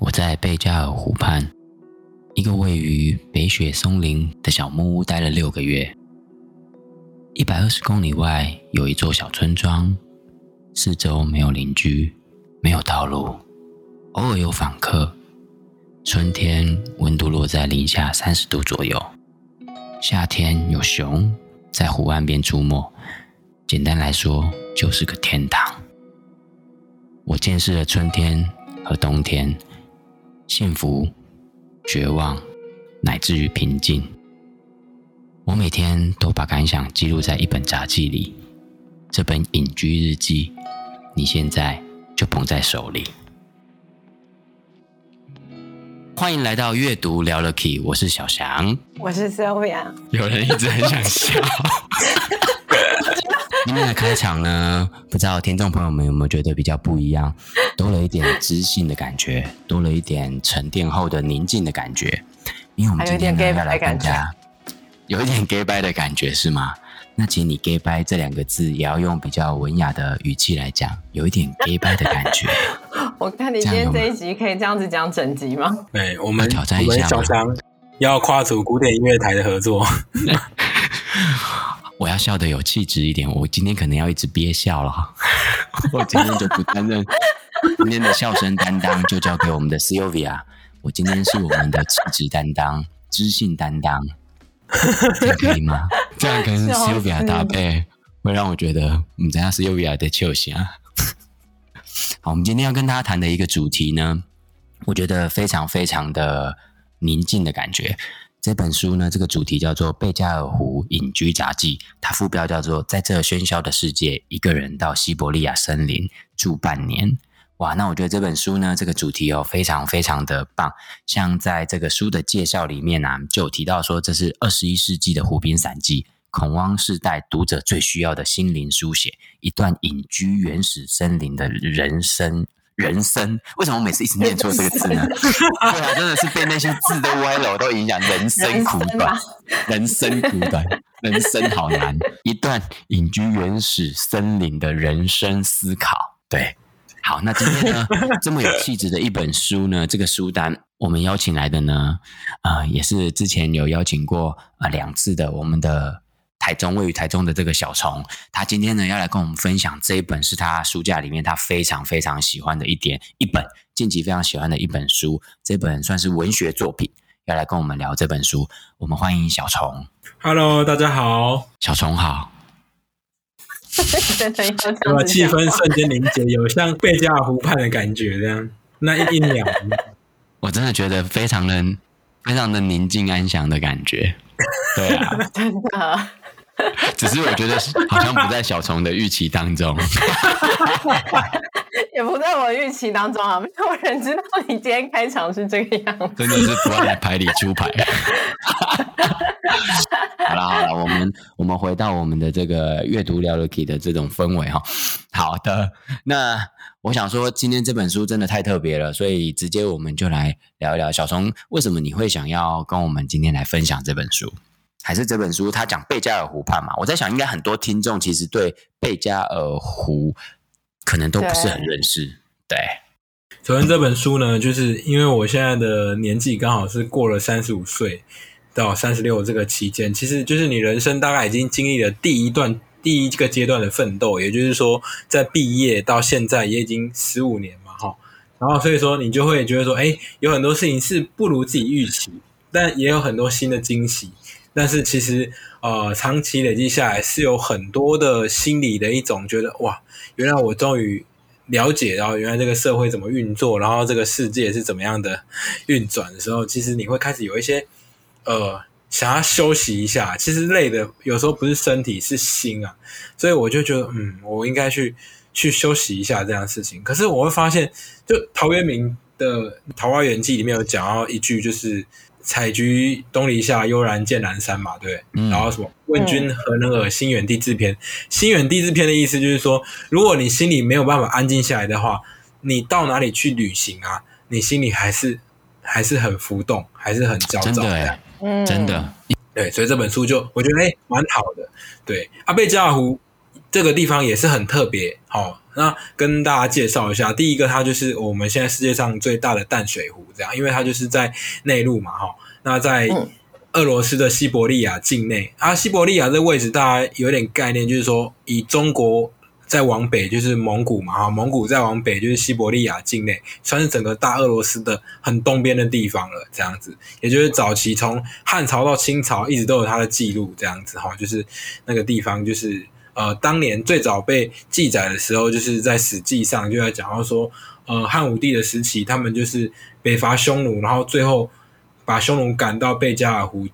我在贝加尔湖畔，一个位于北雪松林的小木屋待了六个月。一百二十公里外有一座小村庄，四周没有邻居，没有道路，偶尔有访客。春天温度落在零下三十度左右，夏天有熊在湖岸边出没。简单来说，就是个天堂。我见识了春天和冬天。幸福、绝望，乃至于平静。我每天都把感想记录在一本杂记里，这本隐居日记，你现在就捧在手里。欢迎来到阅读聊了 Key，我是小翔，我是 Sylvia。有人一直很想笑。今天的开场呢，不知道听众朋友们有没有觉得比较不一样，多了一点知性的感觉，多了一点沉淀后的宁静的感觉。因为我们今天呢要来跟大家有一点 gay bye 的感觉是吗？那请你 gay bye 这两个字也要用比较文雅的语气来讲，有一点 gay bye 的感觉。我看你今天这一集可以这样子讲整集吗？对，我们挑战一下，要跨足古典音乐台的合作。我要笑得有气质一点，我今天可能要一直憋笑了。我今天就不担任今天的笑声担当，就交给我们的 Sylvia。我今天是我们的气质担当、知性担当，这样可以吗？这样跟 Sylvia 搭配，会让我觉得我们等下 Sylvia 的球星啊。好，我们今天要跟大家谈的一个主题呢，我觉得非常非常的宁静的感觉。这本书呢，这个主题叫做《贝加尔湖隐居杂记》，它副标叫做《在这喧嚣的世界，一个人到西伯利亚森林住半年》。哇，那我觉得这本书呢，这个主题哦，非常非常的棒。像在这个书的介绍里面呢、啊，就有提到说，这是二十一世纪的湖滨散记，恐慌世代读者最需要的心灵书写，一段隐居原始森林的人生。人生，为什么我每次一直念错这个字呢？对啊，真的是被那些字的歪楼都影响。人生苦短，人生苦短，人生好难。一段隐居原始森林的人生思考。对，好，那今天呢，这么有气质的一本书呢，这个书单我们邀请来的呢，啊、呃，也是之前有邀请过啊、呃、两次的我们的。台中位于台中的这个小虫，他今天呢要来跟我们分享这一本是他书架里面他非常非常喜欢的一点一本近期非常喜欢的一本书，这本算是文学作品，要来跟我们聊这本书。我们欢迎小虫。Hello，大家好，小虫好。哇，气氛瞬间凝结，有像贝加尔湖畔的感觉这样。那一一秒，我真的觉得非常的非常的宁静安详的感觉。对啊，真的。只是我觉得好像不在小虫的预期当中，也不在我预期当中啊！没有人知道你今天开场是这个样子，真的是不按牌理出牌。好了好了，我们我们回到我们的这个阅读聊了 Key 的这种氛围哈。好的，那我想说，今天这本书真的太特别了，所以直接我们就来聊一聊小虫，为什么你会想要跟我们今天来分享这本书？还是这本书，他讲贝加尔湖畔嘛？我在想，应该很多听众其实对贝加尔湖可能都不是很认识。对，首先这本书呢，就是因为我现在的年纪刚好是过了三十五岁到三十六这个期间，其实就是你人生大概已经经历了第一段第一个阶段的奋斗，也就是说，在毕业到现在也已经十五年嘛，哈。然后所以说你就会觉得说，哎，有很多事情是不如自己预期，但也有很多新的惊喜。但是其实，呃，长期累积下来是有很多的心理的一种觉得，哇，原来我终于了解到原来这个社会怎么运作，然后这个世界是怎么样的运转的时候，其实你会开始有一些，呃，想要休息一下。其实累的有时候不是身体，是心啊。所以我就觉得，嗯，我应该去去休息一下这样的事情。可是我会发现，就陶渊明的《桃花源记》里面有讲到一句，就是。采菊东篱下，悠然见南山嘛，对。嗯、然后什么？问君何能尔？心远地自偏。心远地自偏的意思就是说，如果你心里没有办法安静下来的话，你到哪里去旅行啊？你心里还是还是很浮动，还是很焦躁。真的，嗯，真的。对，所以这本书就我觉得哎，蛮好的。对，阿贝加尔湖这个地方也是很特别。好、哦，那跟大家介绍一下，第一个它就是我们现在世界上最大的淡水湖，这样，因为它就是在内陆嘛，哈、哦。那在俄罗斯的西伯利亚境内，啊，西伯利亚这位置大家有点概念，就是说以中国。再往北就是蒙古嘛，哈，蒙古再往北就是西伯利亚境内，算是整个大俄罗斯的很东边的地方了。这样子，也就是早期从汉朝到清朝一直都有它的记录，这样子哈，就是那个地方，就是呃，当年最早被记载的时候，就是在史记上就在讲到说，呃，汉武帝的时期，他们就是北伐匈奴，然后最后把匈奴赶到贝加尔湖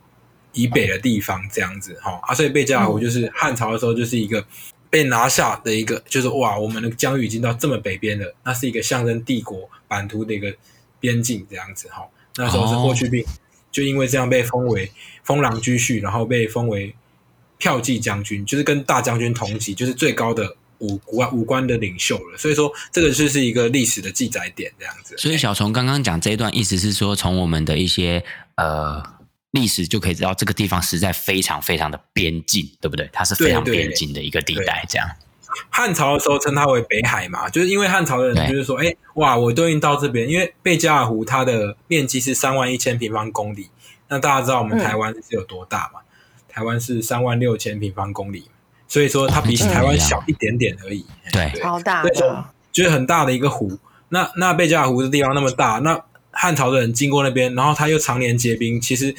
以北的地方，这样子哈，啊，所以贝加尔湖就是汉朝的时候就是一个。被拿下的一个就是哇，我们的疆域已经到这么北边了，那是一个象征帝国版图的一个边境这样子哈。那时候是霍去病，就因为这样被封为封狼居胥，然后被封为驃骑将军，就是跟大将军同级，就是最高的武官武官的领袖了。所以说，这个就是一个历史的记载点这样子。所以小虫刚刚讲这一段意思是说，从我们的一些呃。历史就可以知道，这个地方实在非常非常的边境，对不对？它是非常边境的一个地带。这样，汉朝的时候称它为北海嘛，就是因为汉朝的人就是说，哎，哇，我都已经到这边，因为贝加尔湖它的面积是三万一千平方公里。那大家知道我们台湾是有多大嘛？嗯、台湾是三万六千平方公里，所以说它比起台湾小一点点而已。对，超大，就是很大的一个湖。那那贝加尔湖的地方那么大，那汉朝的人经过那边，然后他又常年结冰，其实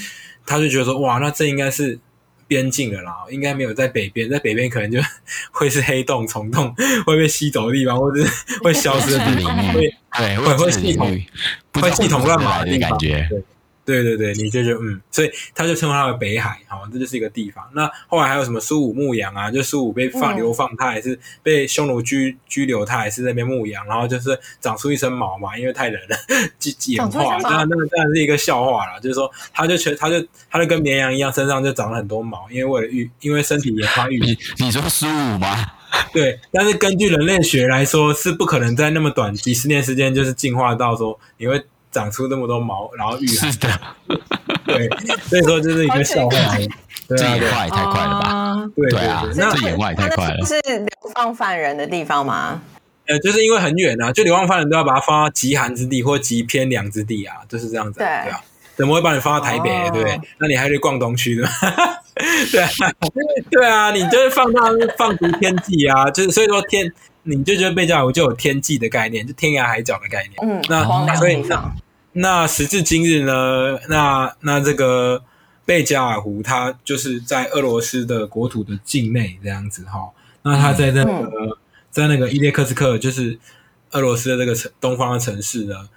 他就觉得说，哇，那这应该是边境了啦，应该没有在北边，在北边可能就 会是黑洞、虫洞 会被吸走的地方，或者是 会消失的地方，会对会会系统会系统乱码的感觉。对对对对，你就觉得嗯，所以他就称为他为北海，好，这就是一个地方。那后来还有什么苏武牧羊啊？就苏武被放流放，他还是被匈奴拘拘留，他还是那边牧羊，然后就是长出一身毛嘛，因为太冷了，演化。那那个当然是一个笑话了，就是说他就全他就他就跟绵羊一样，身上就长了很多毛，因为为了育，因为身体也发育。你你说苏武吗？对，但是根据人类学来说，是不可能在那么短几十年时间就是进化到说你会。长出那么多毛，然后育孩是的，对，所以说这是一个笑话。这也快太快了吧？对对啊，那这也快太快了。是流放犯人的地方吗？呃，就是因为很远啊，就流放犯人都要把它放到极寒之地或极偏凉之地啊，就是这样子。对啊，怎么会把你放到台北？对不对？那你还得逛东区的。对啊，对啊，你就是放到 放逐天际啊，就是所以说天，你就觉得贝加尔湖就有天际的概念，就天涯海角的概念。嗯，那所以呢。那时至今日呢？那那这个贝加尔湖，它就是在俄罗斯的国土的境内这样子哈。那它在那个、嗯、在那个伊列克斯克，就是俄罗斯的这个城东方的城市呢。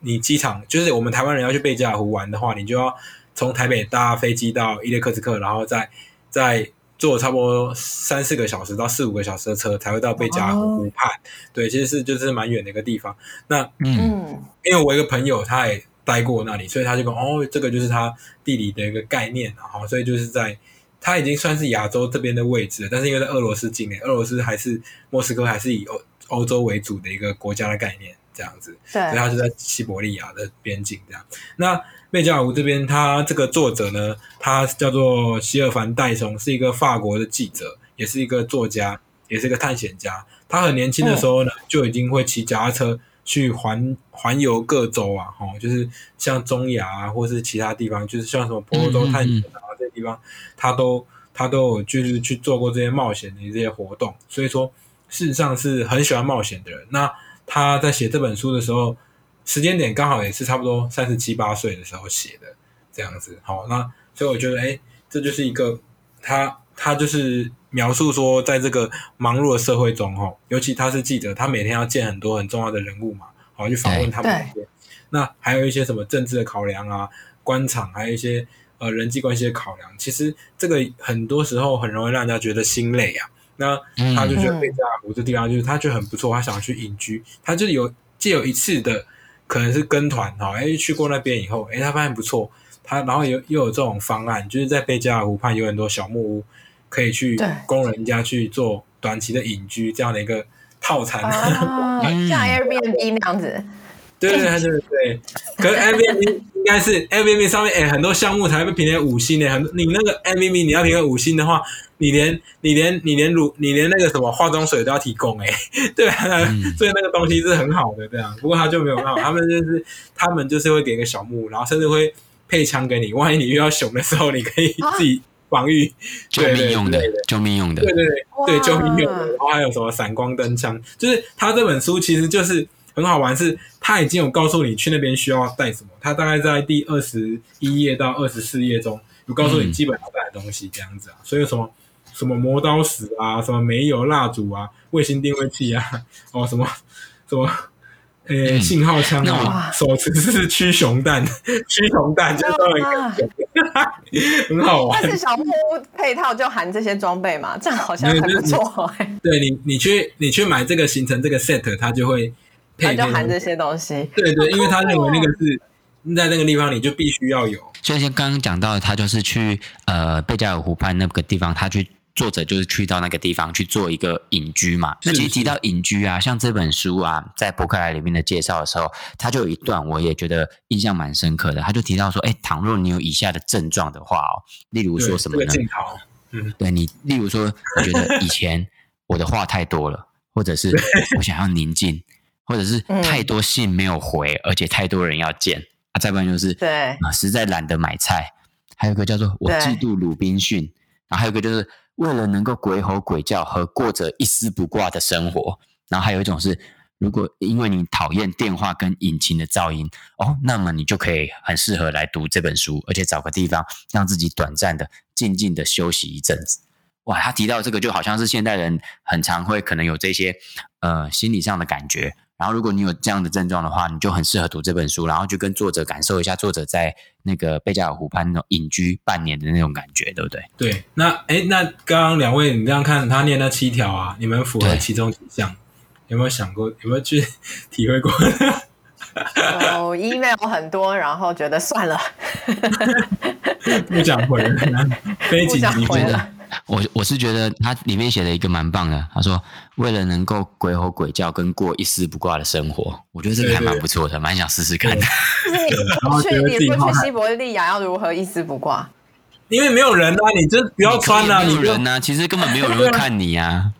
你机场就是我们台湾人要去贝加尔湖玩的话，你就要从台北搭飞机到伊列克斯克，然后再再。坐差不多三四个小时到四五个小时的车才会到贝加尔湖湖畔，对，其实是就是蛮远的一个地方。那嗯，因为我一个朋友他也待过那里，所以他就说哦，这个就是他地理的一个概念然后，所以就是在他已经算是亚洲这边的位置了，但是因为在俄罗斯境内，俄罗斯还是莫斯科还是以欧欧洲为主的一个国家的概念这样子，对，所以他是在西伯利亚的边境这样。那贝加尔湖这边，他这个作者呢，他叫做希尔凡戴松，是一个法国的记者，也是一个作家，也是一个探险家。他很年轻的时候呢，嗯、就已经会骑脚踏车去环环游各州啊，哦，就是像中亚啊，或是其他地方，就是像什么婆罗洲探险啊这些地方，他都他都有就是去做过这些冒险的这些活动。所以说，事实上是很喜欢冒险的人。那他在写这本书的时候。时间点刚好也是差不多三十七八岁的时候写的，这样子。好，那所以我觉得，哎，这就是一个他他就是描述说，在这个忙碌的社会中，哈，尤其他是记者，他每天要见很多很重要的人物嘛，好去访问他们。那还有一些什么政治的考量啊，官场，还有一些呃人际关系的考量。其实这个很多时候很容易让人家觉得心累啊。那他就觉得贝加尔湖这地方就是他觉得很不错，他想要去隐居，他就有借有一次的。可能是跟团哈，哎，去过那边以后，哎，他发现不错，他然后有又有这种方案，就是在贝加尔湖畔有很多小木屋，可以去供人家去做短期的隐居这样的一个套餐，像 Airbnb 那样子。对对对对对，可是 Airbnb 应该是 Airbnb 上面哎、欸，很多项目才会评为五星的，很你那个 Airbnb 你要评个五星的话，你连你连你连乳你连那个什么化妆水都要提供哎、欸，对啊，嗯、所以那个东西是很好的这样。不过他就没有办法，他们就是他们就是会给个小木屋，然后甚至会配枪给你，万一你遇到熊的时候，你可以自己防御，救命用的，救命用的，对对对对，救命用的。然后还有什么闪光灯枪，就是他这本书其实就是。很好玩，是他已经有告诉你去那边需要带什么。他大概在第二十一页到二十四页中有告诉你基本要带的东西，这样子啊。嗯、所以什么什么磨刀石啊，什么煤油蜡烛啊，卫星定位器啊，哦什么什么，呃、信号枪啊，哇手持式驱熊弹，驱熊弹就都很 很好玩。但是小木屋配套就含这些装备嘛，这样好像还不错、欸。对你，你去你去买这个行程这个 set，它就会。他就含这些东西，对对，因为他认为那个是在那个地方，你就必须要有。所以像刚刚讲到，他就是去呃贝加尔湖畔那个地方，他去作者就是去到那个地方去做一个隐居嘛。是是，那其实提到隐居啊，像这本书啊，在博客来里面的介绍的时候，他就有一段我也觉得印象蛮深刻的。他就提到说，哎，倘若你有以下的症状的话哦，例如说什么呢？嗯，对你，例如说，我觉得以前我的话太多了，或者是 我想要宁静。或者是太多信没有回，嗯、而且太多人要见啊，再不然就是对啊，实在懒得买菜。还有一个叫做我嫉妒鲁滨逊，然后还有一个就是为了能够鬼吼鬼叫和过着一丝不挂的生活。然后还有一种是，如果因为你讨厌电话跟引擎的噪音哦，那么你就可以很适合来读这本书，而且找个地方让自己短暂的、静静的休息一阵子。哇，他提到这个就好像是现代人很常会可能有这些呃心理上的感觉。然后，如果你有这样的症状的话，你就很适合读这本书，然后就跟作者感受一下作者在那个贝加尔湖畔那种隐居半年的那种感觉，对不对？对。那哎，那刚刚两位你这样看他念那七条啊，你们符合其中几项？有没有想过？有没有去 体会过？哦，email 很多，然后觉得算了，不想回了，非紧急回了。我我是觉得他里面写了一个蛮棒的，他说为了能够鬼吼鬼叫跟过一丝不挂的生活，我觉得这个还蛮不错的，蛮想试试看的。去你说去西伯利亚要如何一丝不挂？因为没有人啊，你就不要穿啊，没有人啊，其实根本没有人会看你啊。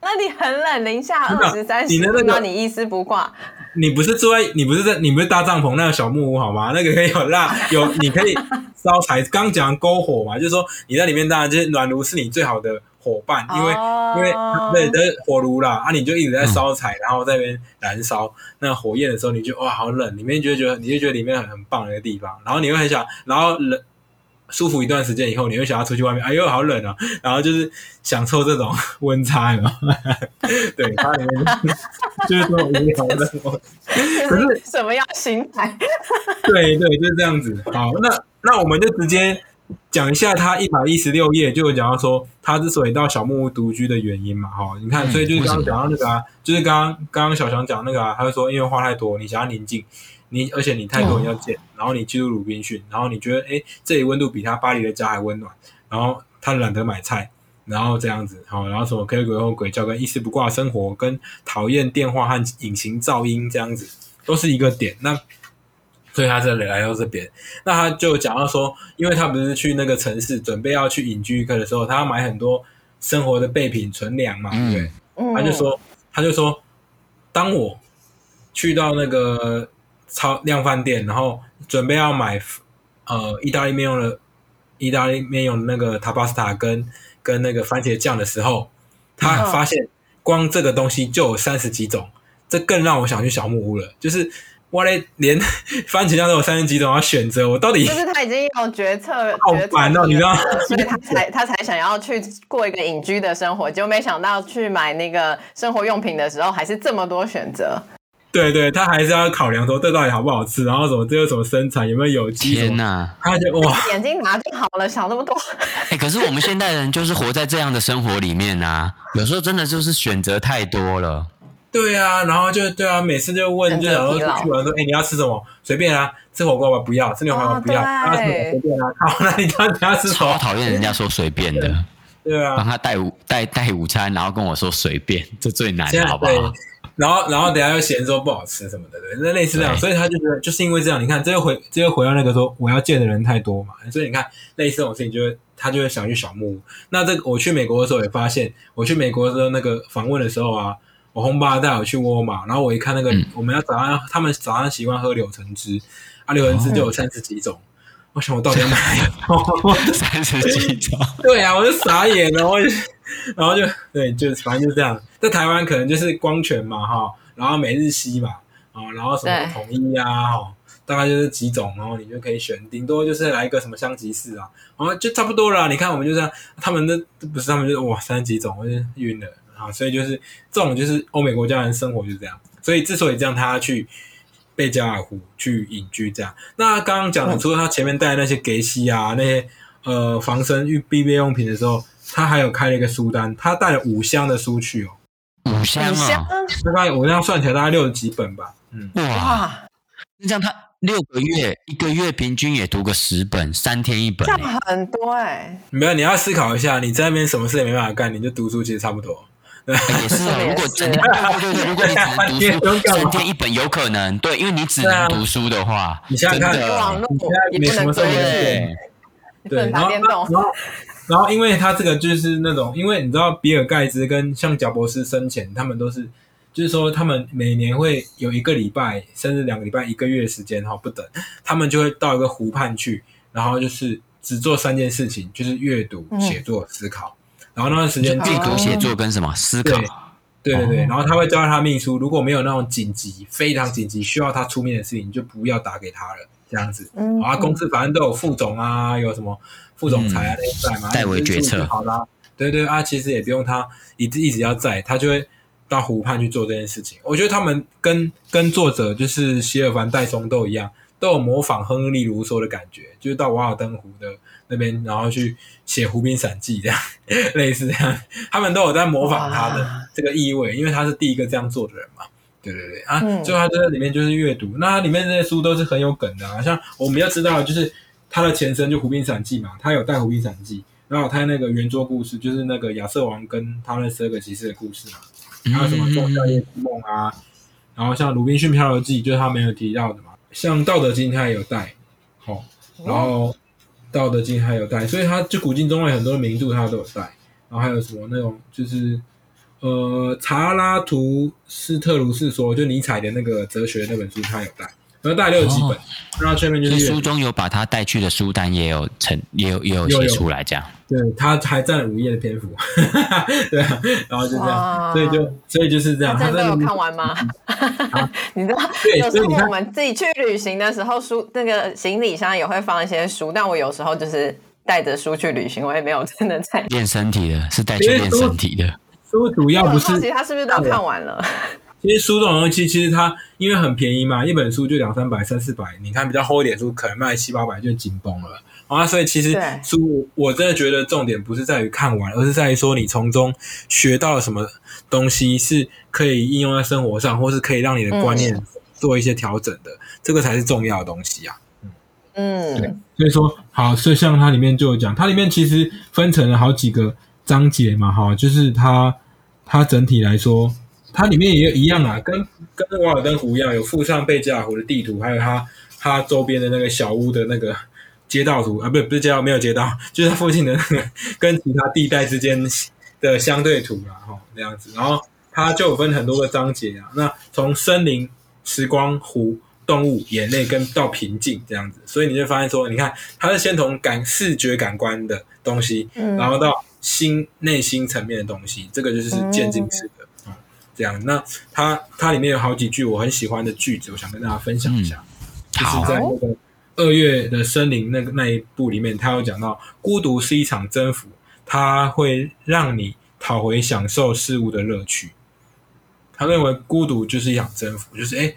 那你很冷，零下二十三十，那你一丝不挂？你不是住在，你不是在，你不是搭帐篷那个小木屋好吗？那个可以有蜡，有你可以烧柴。刚讲篝火嘛，就是说你在里面当然就是暖炉是你最好的伙伴，因为、哦、因为对的火炉啦啊，你就一直在烧柴，然后在那边燃烧那火焰的时候，你就哇好冷，里面就觉得你就觉得里面很很棒的一个地方，然后你会很想，然后冷。舒服一段时间以后，你会想要出去外面。哎呦，好冷啊！然后就是享受这种 温差，有没有？对，它里面 就是这种无聊的。可是什么样心态？对对，就是这样子。好，那那我们就直接讲一下他一百一十六页，就有讲到说他之所以到小木屋独居的原因嘛。哈，你看，所以就是刚刚讲到那个啊，就是刚刚刚刚小强讲那个啊，他就说因为话太多，你想要宁静。你而且你太多人要见，哦、然后你去鲁滨逊，然后你觉得哎，这里温度比他巴黎的家还温暖，然后他懒得买菜，然后这样子，好，然后什么可以鬼吼鬼叫跟一丝不挂生活，跟讨厌电话和隐形噪音这样子，都是一个点。那所以他这里来到这边，那他就讲到说，因为他不是去那个城市准备要去隐居一个的时候，他要买很多生活的备品存粮嘛，对不对？嗯、他就说，他就说，当我去到那个。超量饭店，然后准备要买呃意大利面用的意大利面用的那个塔巴斯塔跟跟那个番茄酱的时候，他发现光这个东西就有三十几种，这更让我想去小木屋了。就是我嘞，连 番茄酱都有三十几种要选择，我到底就是他已经有决策，好烦哦，你知道？所以他才 他才想要去过一个隐居的生活，结果没想到去买那个生活用品的时候，还是这么多选择。对对，他还是要考量说这到底好不好吃，然后什么这有什么生产，有没有有机？天哪！他就哇，眼睛拿就好了，想那么多。哎，可是我们现代人就是活在这样的生活里面啊，有时候真的就是选择太多了。对啊，然后就对啊，每次就问，就想说出去玩说，哎，你要吃什么？随便啊，吃火锅吧，不要；吃牛排吧，不要。要什么随便啊。好，那你到底要吃什么？超讨厌人家说随便的。对啊，帮他带午带带午餐，然后跟我说随便，这最难，好不好？然后然后等下又嫌说不好吃什么的，对，那类似这样，所以他就觉得就是因为这样，你看这又回这又回到那个说我要见的人太多嘛，所以你看类似这种事情，就会他就会想去小木屋。那这个我去美国的时候也发现，我去美国的时候那个访问的时候啊，我红爸带我去沃尔玛，然后我一看那个、嗯、我们要早上他们早上习惯喝柳橙汁，啊柳橙汁就有三十几种。哦我想我到底要买 三十几种？对啊，我就傻眼了，我就然后就对，就反正就这样。在台湾可能就是光泉嘛，哈，然后每日西嘛，啊，然后什么统一呀，哈，大概就是几种，然后你就可以选，顶多就是来一个什么香吉士啊，然后就差不多了。你看我们就这样，他们的不是他们就哇三十几种，我就晕了啊。所以就是这种就是欧美国家人生活就是这样。所以之所以这样，他要去。贝加尔湖去隐居这样，那刚刚讲的除了他前面带那些给西啊那些呃防身与必备用品的时候，他还有开了一个书单，他带了五箱的书去哦，五箱啊，大概我这样算起来大概六十几本吧，嗯，哇，那这样他六个月一个月平均也读个十本，三天一本，这样很多哎、欸，没有，你要思考一下，你在那边什么事也没办法干，你就读书其实差不多。也是啊，如果整天如果你只能读书，三天一本有可能。对，因为你只能读书的话，你想想看，网络你没什么时候对，对，然后然后然后，因为他这个就是那种，因为你知道，比尔盖茨跟像贾伯斯生前，他们都是，就是说，他们每年会有一个礼拜，甚至两个礼拜、一个月时间哈，不等，他们就会到一个湖畔去，然后就是只做三件事情，就是阅读、写作、思考。然后那段时间，阅读、写作跟什么思考？对对对，然后他会交代他秘书，如果没有那种紧急、非常紧急需要他出面的事情，你就不要打给他了，这样子。嗯。啊，公司反正都有副总啊，有什么副总裁啊那些在嘛，代为决策。好啦，对对啊，其实也不用他一直一直要在，他就会到湖畔去做这件事情。我觉得他们跟跟作者就是希尔凡戴松都一样，都有模仿亨利卢梭的感觉，就是到瓦尔登湖的。那边，然后去写《湖滨散记》这样，类似这样，他们都有在模仿他的这个意味，因为他是第一个这样做的人嘛。对对对啊，嗯、就他在里面就是阅读，那它里面这些书都是很有梗的啊。像我们要知道，就是他的前身就《湖滨散记》嘛，他有带《湖滨散记》，然后他那个圆桌故事，就是那个亚瑟王跟他那十二个骑士的故事嘛。还有什么《仲夏夜之梦》啊，然后像《鲁滨逊漂流记》，就是他没有提到的嘛。像《道德经》他也有带，好，然后。道德经还有带，所以他就古今中外很多名著他都有带，然后还有什么那种就是呃查拉图斯特鲁斯说，就尼采的那个哲学那本书他有带，然后带了有几本，然后下面就是书中有把他带去的书单也有成也有也有写出来这样，对，他还占了五页的篇幅，对啊，然后就这样，所以就所以就是这样，他真的有看完吗？你知道，有时候我们自己去旅行的时候，书那个行李箱也会放一些书，但我有时候就是带着书去旅行，我也没有真的在练身体的，是带去练身体的。书主要不是，好奇他是不是都看完了？其实书这种东西，其实它因为很便宜嘛，一本书就两三百、三四百，你看比较厚一点书，可能卖七八百就紧绷了。啊，所以其实书我真的觉得重点不是在于看完，而是在于说你从中学到了什么东西是可以应用在生活上，或是可以让你的观念做一些调整的，嗯、这个才是重要的东西啊。嗯，对，所以说好，所以像它里面就有讲，它里面其实分成了好几个章节嘛，哈，就是它它整体来说，它里面也一样啊，跟跟瓦尔登湖一样，有附上贝加尔湖的地图，还有它它周边的那个小屋的那个。街道图啊，不是不是街道，没有街道，就是它附近的那个跟其他地带之间的相对图啊，哈，那样子。然后它就有分很多个章节啊，那从森林、时光、湖、动物、眼泪跟到平静这样子，所以你就发现说，你看它是先从感视觉感官的东西，嗯、然后到心内心层面的东西，这个就是渐进式这样。那它它里面有好几句我很喜欢的句子，我想跟大家分享一下，嗯、就是在那个。二月的森林那个那一部里面，他有讲到孤独是一场征服，它会让你讨回享受事物的乐趣。他认为孤独就是一场征服，就是哎，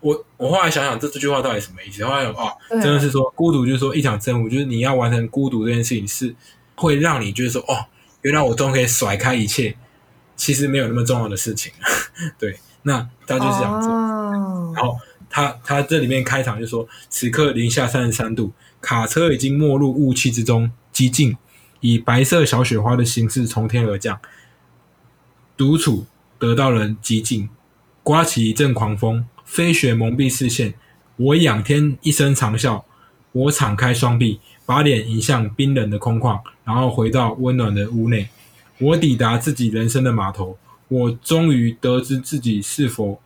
我我后来想想这这句话到底什么意思？后来哦，真的是说孤独就是说一场征服，就是你要完成孤独这件事情是会让你就是说哦，原来我终于可以甩开一切，其实没有那么重要的事情。对，那他就是这样子，然后。他他这里面开场就说，此刻零下三十三度，卡车已经没入雾气之中，寂静，以白色小雪花的形式从天而降。独处得到了极静，刮起一阵狂风，飞雪蒙蔽视线。我仰天一声长啸，我敞开双臂，把脸迎向冰冷的空旷，然后回到温暖的屋内。我抵达自己人生的码头，我终于得知自己是否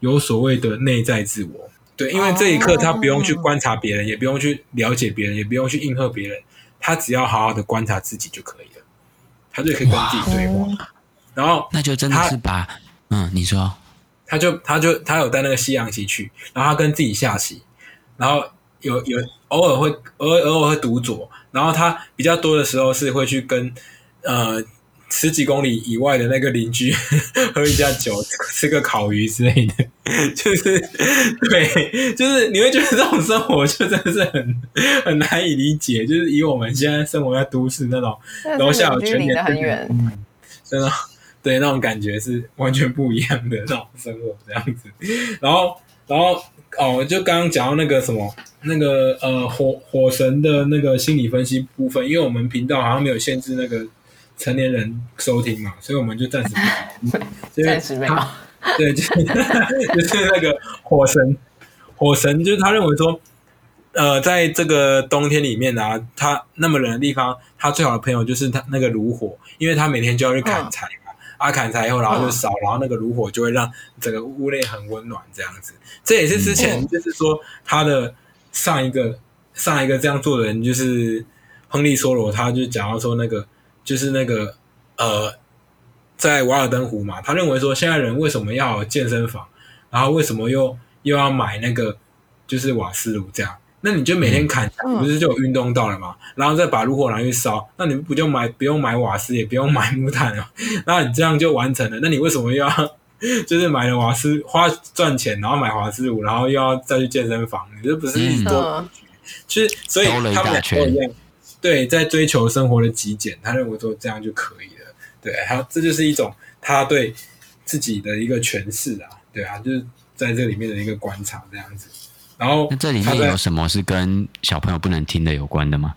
有所谓的内在自我。对，因为这一刻他不用去观察别人，也不用去了解别人，也不用去应和别人，他只要好好的观察自己就可以了，他就可以跟自己对话。然后那就真的是把，嗯，你说。他就他就他有带那个西洋棋去，然后他跟自己下棋，然后有有偶尔会偶尔偶尔会独坐，然后他比较多的时候是会去跟呃十几公里以外的那个邻居 喝一下酒，吃个烤鱼之类的，就是对，就是你会觉得这种生活就真的是很很难以理解，就是以我们现在生活在都市那种楼下有全联，很远，嗯，真的。对，那种感觉是完全不一样的那种生活这样子。然后，然后哦，就刚刚讲到那个什么，那个呃火火神的那个心理分析部分，因为我们频道好像没有限制那个成年人收听嘛，所以我们就暂时 不暂时没有。对，就是 就是那个火神，火神就是他认为说，呃，在这个冬天里面啊，他那么冷的地方，他最好的朋友就是他那个炉火，因为他每天就要去砍柴。嘛，啊砍柴以后，然后就烧，然后那个炉火就会让整个屋内很温暖，这样子。这也是之前就是说他的上一个上一个这样做的人，就是亨利·梭罗，他就讲到说那个就是那个呃，在瓦尔登湖嘛，他认为说现在人为什么要健身房，然后为什么又又要买那个就是瓦斯炉这样。那你就每天砍，不是就有运动到了吗？嗯、然后再把炉火拿去烧，那你不就买不用买瓦斯，也不用买木炭了？那你这样就完成了。那你为什么又要 就是买了瓦斯花赚钱，然后买瓦斯炉，然后又要再去健身房？你这不是一多？其实、嗯、所以他们俩都一样，对，在追求生活的极简，他认为说这样就可以了。对，还有这就是一种他对自己的一个诠释啊，对啊，就是在这里面的一个观察这样子。然后，那这里面有什么是跟小朋友不能听的有关的吗？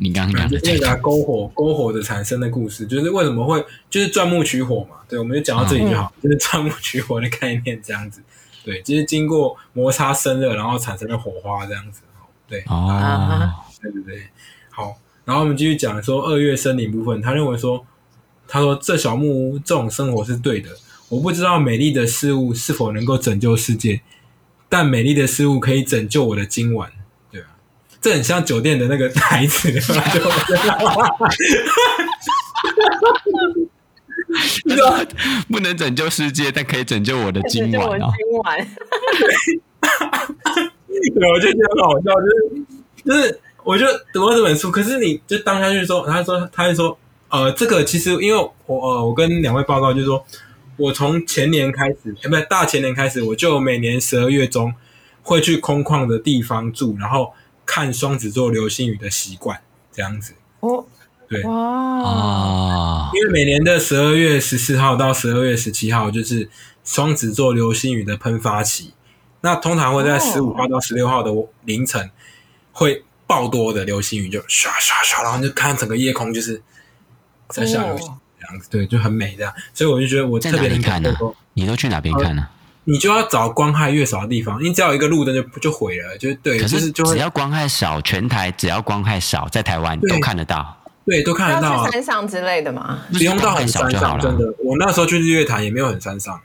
你刚刚讲的这个篝火，篝火的产生的故事，就是为什么会就是钻木取火嘛？对，我们就讲到这里就好，嗯、就是钻木取火的概念这样子。对，就是经过摩擦生热，然后产生了火花这样子。对，哦，对对对，好。然后我们继续讲说二月森林部分，他认为说，他说这小木屋这种生活是对的。我不知道美丽的事物是否能够拯救世界。但美丽的事物可以拯救我的今晚，对啊？这很像酒店的那个台词，对吧？不能拯救世界，但可以拯救我的今晚哦。今晚，对，我就觉得很好笑，就是就是，我就读过这本书，可是你就当下去说，他说，他就说，呃，这个其实因为我呃，我跟两位报告，就是说。我从前年开始，哎，不是，大前年开始，我就每年十二月中会去空旷的地方住，然后看双子座流星雨的习惯，这样子。哦，对，哇，因为每年的十二月十四号到十二月十七号就是双子座流星雨的喷发期，那通常会在十五号到十六号的凌晨会爆多的流星雨，就唰唰唰，然后就看整个夜空就是在下流星。对，就很美这样，所以我就觉得我特别能看呢。你都去哪边看呢？你就要找光害越少的地方，你只要有一个路灯就就毁了，就对。可是就只要光害少，全台只要光害少，在台湾都看得到。对，都看得到。山上之类的嘛？不用到很山上，真的。我那时候去日月潭也没有很山上。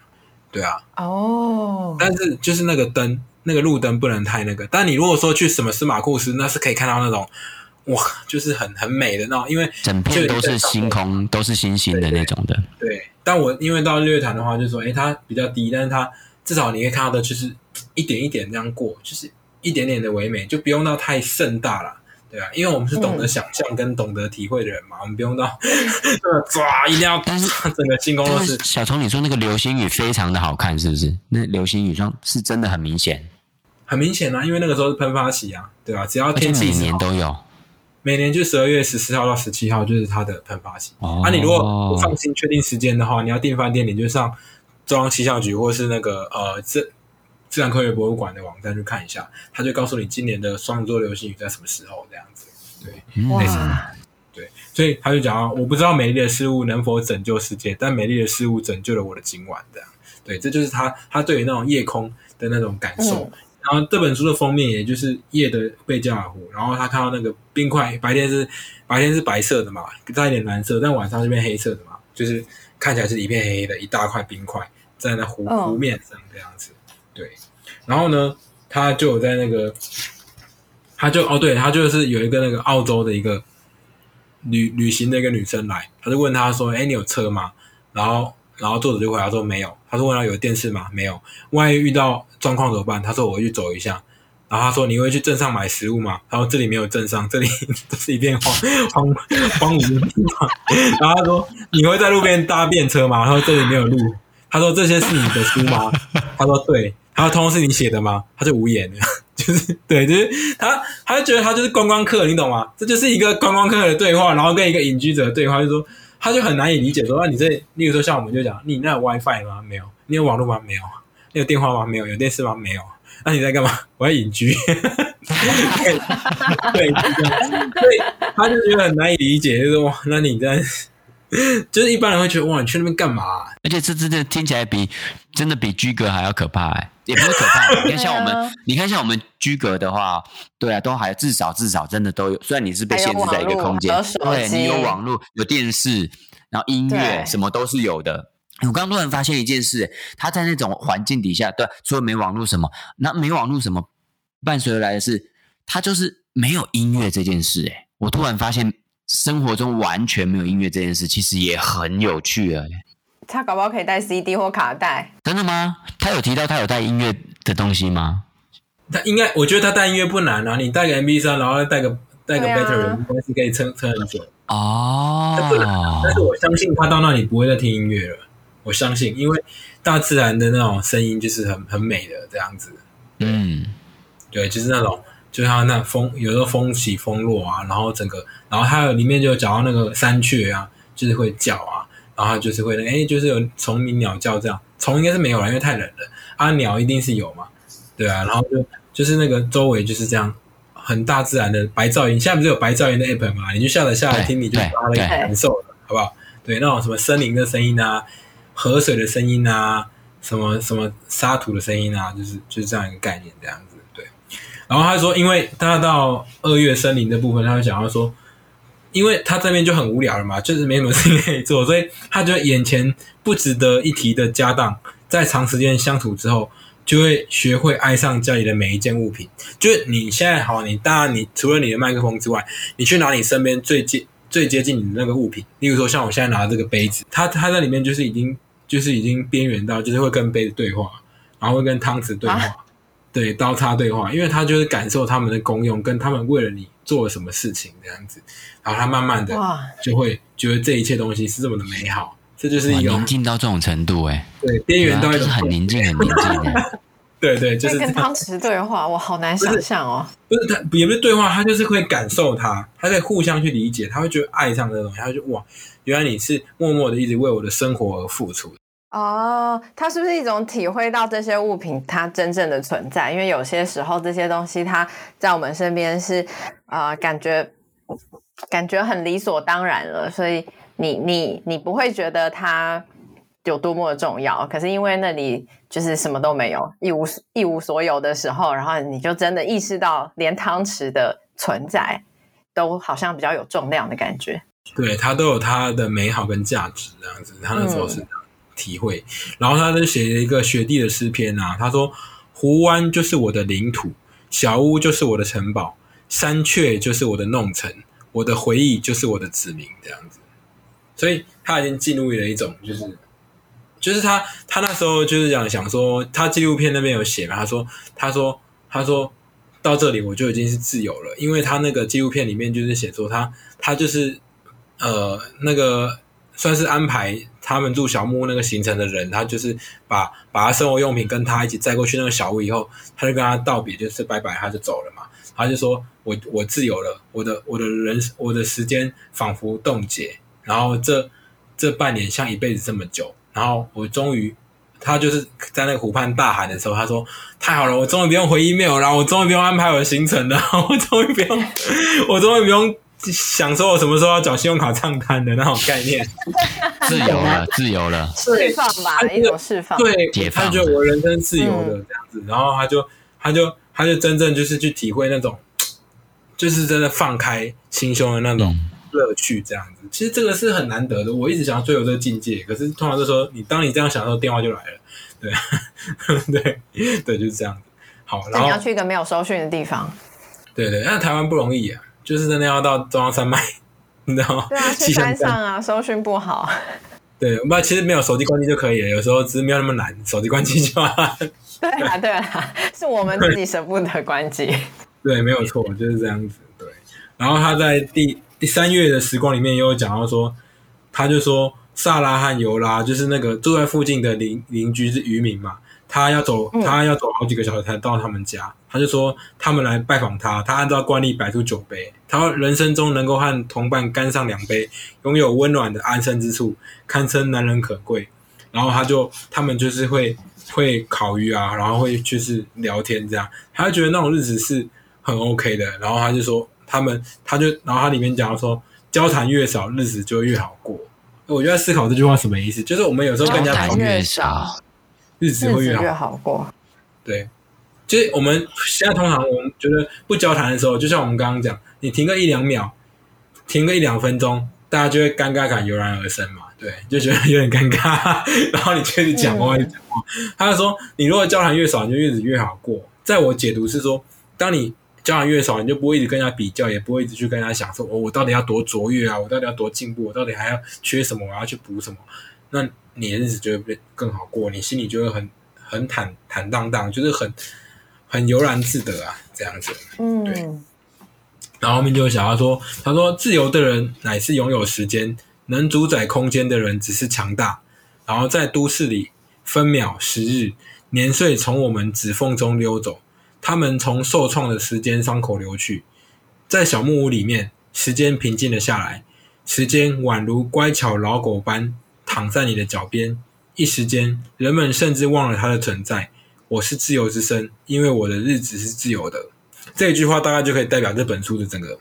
对啊。哦。但是就是那个灯，那个路灯不能太那个。但你如果说去什么司马库斯，那是可以看到那种。哇，就是很很美的那种，因为整片都是星空，都是星星的那种的。对，对，但我因为到日月潭的话，就是说，哎、欸，它比较低，但是它至少你可以看到的，就是一点一点这样过，就是一点点的唯美，就不用到太盛大了，对啊，因为我们是懂得想象跟懂得体会的人嘛，嗯、我们不用到 抓，一定要，但是 整个星空都是。小虫，你说那个流星雨非常的好看，是不是？那流星雨上是真的很明显，很明显啊，因为那个时候是喷发期啊，对吧、啊？只要天气每年都有。每年就十二月十四号到十七号就是它的喷发期。哦、啊，你如果不放心确定时间的话，你要订饭店，你就上中央气象局或是那个呃自自然科学博物馆的网站去看一下，他就告诉你今年的双子座流星雨在什么时候这样子。对，哇，对，所以他就讲啊，我不知道美丽的事物能否拯救世界，但美丽的事物拯救了我的今晚，这样。对，这就是他他对于那种夜空的那种感受。嗯、然后这本书的封面也就是夜的贝加尔湖，然后他看到那个冰块，白天是白天是白色的嘛，带一点蓝色，但晚上是变黑色的嘛，就是看起来是一片黑黑的，一大块冰块在那湖湖面上这样子。对，然后呢，他就有在那个，他就哦，对，他就是有一个那个澳洲的一个旅旅行的一个女生来，他就问他说：“哎，你有车吗？”然后，然后作者就回答说：“没有。”他说：“问他有电视吗？”没有。万一遇到状况怎么办？他说：“我会去走一下。”然后他说：“你会去镇上买食物吗？”他说：“这里没有镇上，这里 都是一片荒荒荒芜的地方。”然后他说：“你会在路边搭便车吗？”他说：“这里没有路。”他说：“这些是你的书吗？”他说：“对。”他说：“通通是你写的吗？”他就无言了。就是对，就是他，他就觉得他就是观光客，你懂吗？这就是一个观光客的对话，然后跟一个隐居者的对话，就说他就很难以理解，说那，你这，例如说像我们就讲，你那有 WiFi 吗？没有。你有网络吗？没有。你有电话吗？没有。有电视吗？没有。那你在干嘛？我在隐居。对，对，所以他就觉得很难以理解，就是哇，那你在。就是一般人会觉得哇，你去那边干嘛？而且这真的听起来比真的比居格还要可怕哎，也不是可怕。你看 像我们，你看像我们居格的话，对啊，都还至少至少真的都有。虽然你是被限制在一个空间，对，你有网络、有电视，然后音乐什么都是有的。我刚刚突然发现一件事，他在那种环境底下，对，除了没网络什么，那没网络什么伴随而来的是，他就是没有音乐这件事。哎，我突然发现。生活中完全没有音乐这件事，其实也很有趣啊。他搞不好可以带 CD 或卡带。真的吗？他有提到他有带音乐的东西吗？他应该，我觉得他带音乐不难啊。你带个 MP 三然后带个带个 Battery，应该是可以撑撑很久。哦。不难，但是我相信他到那里不会再听音乐了。我相信，因为大自然的那种声音就是很很美的这样子。嗯，对，就是那种。就像那风，有时候风起风落啊，然后整个，然后还有里面就有讲到那个山雀啊，就是会叫啊，然后就是会，哎，就是有虫鸣鸟叫这样，虫应该是没有了，因为太冷了，啊，鸟一定是有嘛，对啊，然后就就是那个周围就是这样，很大自然的白噪音，现在不是有白噪音的 app 嘛，你就下载下来听，你就把它感受了，好不好？对，那种什么森林的声音啊，河水的声音啊，什么什么沙土的声音啊，就是就是这样一个概念，这样子。对。然后他说，因为他到二月森林的部分，他就讲到说，因为他这边就很无聊了嘛，就是没什么事情可以做，所以他就眼前不值得一提的家当，在长时间相处之后，就会学会爱上家里的每一件物品。就是你现在好，你当然你除了你的麦克风之外，你去拿你身边最接最接近你的那个物品，例如说像我现在拿的这个杯子，它它在里面就是已经就是已经边缘到，就是会跟杯子对话，然后会跟汤匙对话。啊对，刀叉对话，因为他就是感受他们的功用，跟他们为了你做了什么事情这样子，然后他慢慢的就会觉得这一切东西是这么的美好，这就是一个宁静到这种程度哎，对，边缘到一种、啊就是、很宁静 很宁静的，对对，就是跟汤匙对话，我好难想象哦，不是他也不是对话，他就是会感受他，他在互相去理解，他会觉得爱上这个东西，他就哇，原来你是默默的一直为我的生活而付出。哦，它是不是一种体会到这些物品它真正的存在？因为有些时候这些东西它在我们身边是啊、呃，感觉感觉很理所当然了，所以你你你不会觉得它有多么的重要。可是因为那里就是什么都没有，一无一无所有的时候，然后你就真的意识到连汤匙的存在都好像比较有重量的感觉。对，它都有它的美好跟价值，这样子，它那时候是。体会，然后他就写了一个雪地的诗篇啊。他说：“湖湾就是我的领土，小屋就是我的城堡，山雀就是我的弄臣，我的回忆就是我的子民。”这样子，所以他已经进入了一种，就是，就是他他那时候就是想想说，他纪录片那边有写嘛。他说：“他说他说到这里我就已经是自由了，因为他那个纪录片里面就是写说他他就是呃那个。”算是安排他们住小木屋那个行程的人，他就是把把他生活用品跟他一起载过去那个小屋以后，他就跟他道别，就是拜拜，他就走了嘛。他就说：“我我自由了，我的我的人我的时间仿佛冻结，然后这这半年像一辈子这么久，然后我终于，他就是在那个湖畔大喊的时候，他说：太好了，我终于不用回 email 了，我终于不用安排我的行程了，我终于不用，我终于不用。”想说我什么时候要缴信用卡账单的那种概念，自由了，自由了，释放吧，一种释放，对，解放，他就我人生自由的这样子，嗯、然后他就他就他就真正就是去体会那种，就是真的放开心胸的那种乐趣，这样子。嗯、其实这个是很难得的，我一直想要追求这个境界，可是通常就说你当你这样想的时候，电话就来了，对。对。对，就是这样子。好，然后你要去一个没有收讯的地方，对对，那台湾不容易啊。就是真的要到中央山脉，你知道吗？对啊，去山上啊，搜寻不好。对，不，其实没有手机关机就可以了。有时候只是没有那么难，手机关机就好。对啊，对啊，是我们自己舍不得关机。对，没有错，就是这样子。对。然后他在第第三月的时光里面，也有讲到说，他就说萨拉和尤拉就是那个住在附近的邻邻居是渔民嘛。他要走，他要走好几个小时才到他们家。嗯、他就说，他们来拜访他，他按照惯例摆出酒杯。他人生中能够和同伴干上两杯，拥有温暖的安身之处，堪称难能可贵。然后他就，他们就是会会烤鱼啊，然后会就是聊天这样。他就觉得那种日子是很 OK 的。然后他就说，他们他就，然后他里面讲说，交谈越少，日子就越好过。我就在思考这句话什么意思，就是我们有时候跟人家谈越少。日子会越好，越好过，对，就是我们现在通常我们觉得不交谈的时候，就像我们刚刚讲，你停个一两秒，停个一两分钟，大家就会尴尬感油然而生嘛，对，就觉得有点尴尬，然后你开始讲话就讲话，他就说，你如果交谈越少，你就日子越好过。在我解读是说，当你交谈越少，你就不会一直跟人家比较，也不会一直去跟人家想说，哦、我到底要多卓越啊，我到底要多进步，我到底还要缺什么，我要去补什么，那。你的日子就会变更好过，你心里就会很很坦坦荡荡，就是很很悠然自得啊，这样子。嗯，对。然后后面就想要说，他说：“自由的人乃是拥有时间，能主宰空间的人只是强大。然后在都市里，分秒、时日、年岁从我们指缝中溜走，他们从受创的时间伤口流去。在小木屋里面，时间平静了下来，时间宛如乖巧老狗般。”躺在你的脚边，一时间，人们甚至忘了它的存在。我是自由之身，因为我的日子是自由的。这一句话大概就可以代表这本书的整个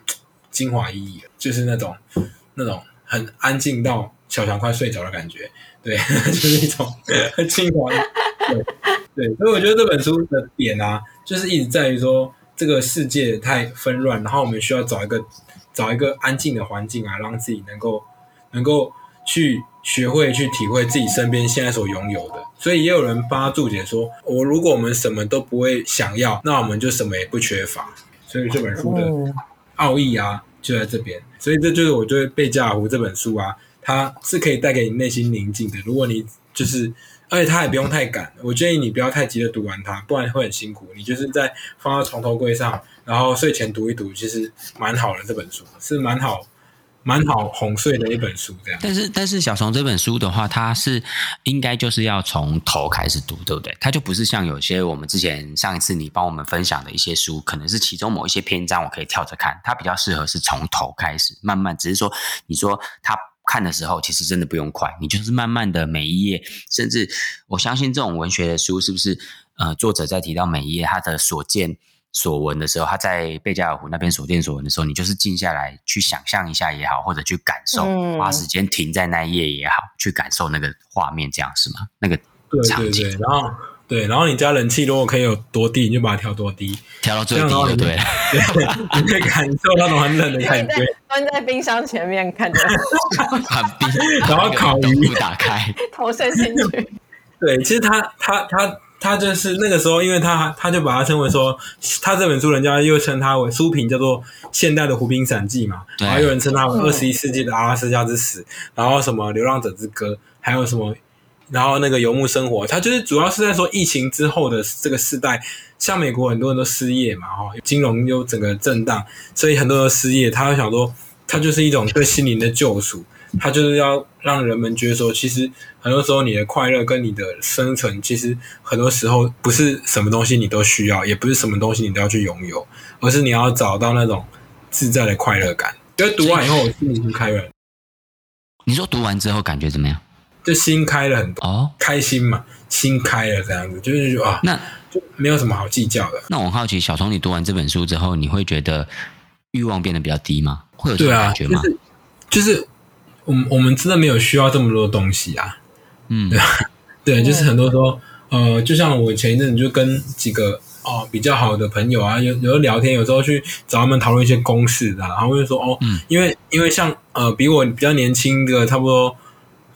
精华意义，就是那种那种很安静到小强快睡着的感觉。对，就是一种很精华。对对，所以我觉得这本书的点啊，就是一直在于说，这个世界太纷乱，然后我们需要找一个找一个安静的环境啊，让自己能够能够去。学会去体会自己身边现在所拥有的，所以也有人帮他注解说：我如果我们什么都不会想要，那我们就什么也不缺乏。所以这本书的奥义啊，就在这边。所以这就是我觉得《贝加尔湖》这本书啊，它是可以带给你内心宁静的。如果你就是，而且它也不用太赶，我建议你不要太急着读完它，不然会很辛苦。你就是在放到床头柜上，然后睡前读一读，其实蛮好的。这本书是蛮好。蛮好哄睡的一本书，这样。但是，但是小虫这本书的话，它是应该就是要从头开始读，对不对？它就不是像有些我们之前上一次你帮我们分享的一些书，可能是其中某一些篇章我可以跳着看。它比较适合是从头开始，慢慢。只是说，你说他看的时候，其实真的不用快，你就是慢慢的每一页，甚至我相信这种文学的书，是不是？呃，作者在提到每一页他的所见。所闻的时候，他在贝加尔湖那边所见所闻的时候，你就是静下来去想象一下也好，或者去感受，嗯、花时间停在那一页也好，去感受那个画面，这样是吗？那个场景。对对对，然后对，然后你家冷气如果可以有多低，你就把它调多低，调到最低就对，对，你可以感受那种很冷的感觉。蹲在冰箱前面看着，很冰，然后烤鱼打开，投身进去。对，其实他他他。他他就是那个时候，因为他他就把它称为说，他这本书人家又称他为书评叫做《现代的湖滨散记》嘛，然后有人称他为二十一世纪的阿拉斯加之死，然后什么《流浪者之歌》，还有什么，然后那个游牧生活，他就是主要是在说疫情之后的这个时代，像美国很多人都失业嘛，哈，金融又整个震荡，所以很多人都失业，他就想说，他就是一种对心灵的救赎。他就是要让人们觉得说，其实很多时候你的快乐跟你的生存，其实很多时候不是什么东西你都需要，也不是什么东西你都要去拥有，而是你要找到那种自在的快乐感。因为读完以后，我心里就开了。你说读完之后感觉怎么样？就心开了很多哦，开心嘛，心开了这样子，就是啊，那就没有什么好计较的。那我好奇，小虫，你读完这本书之后，你会觉得欲望变得比较低吗？会有这种感觉吗？就是我们我们真的没有需要这么多东西啊。嗯，对 对，就是很多时候，呃，就像我前一阵子就跟几个哦比较好的朋友啊，有有时候聊天，有时候去找他们讨论一些公式的，然后就说哦，嗯、因为因为像呃比我比较年轻的差不多。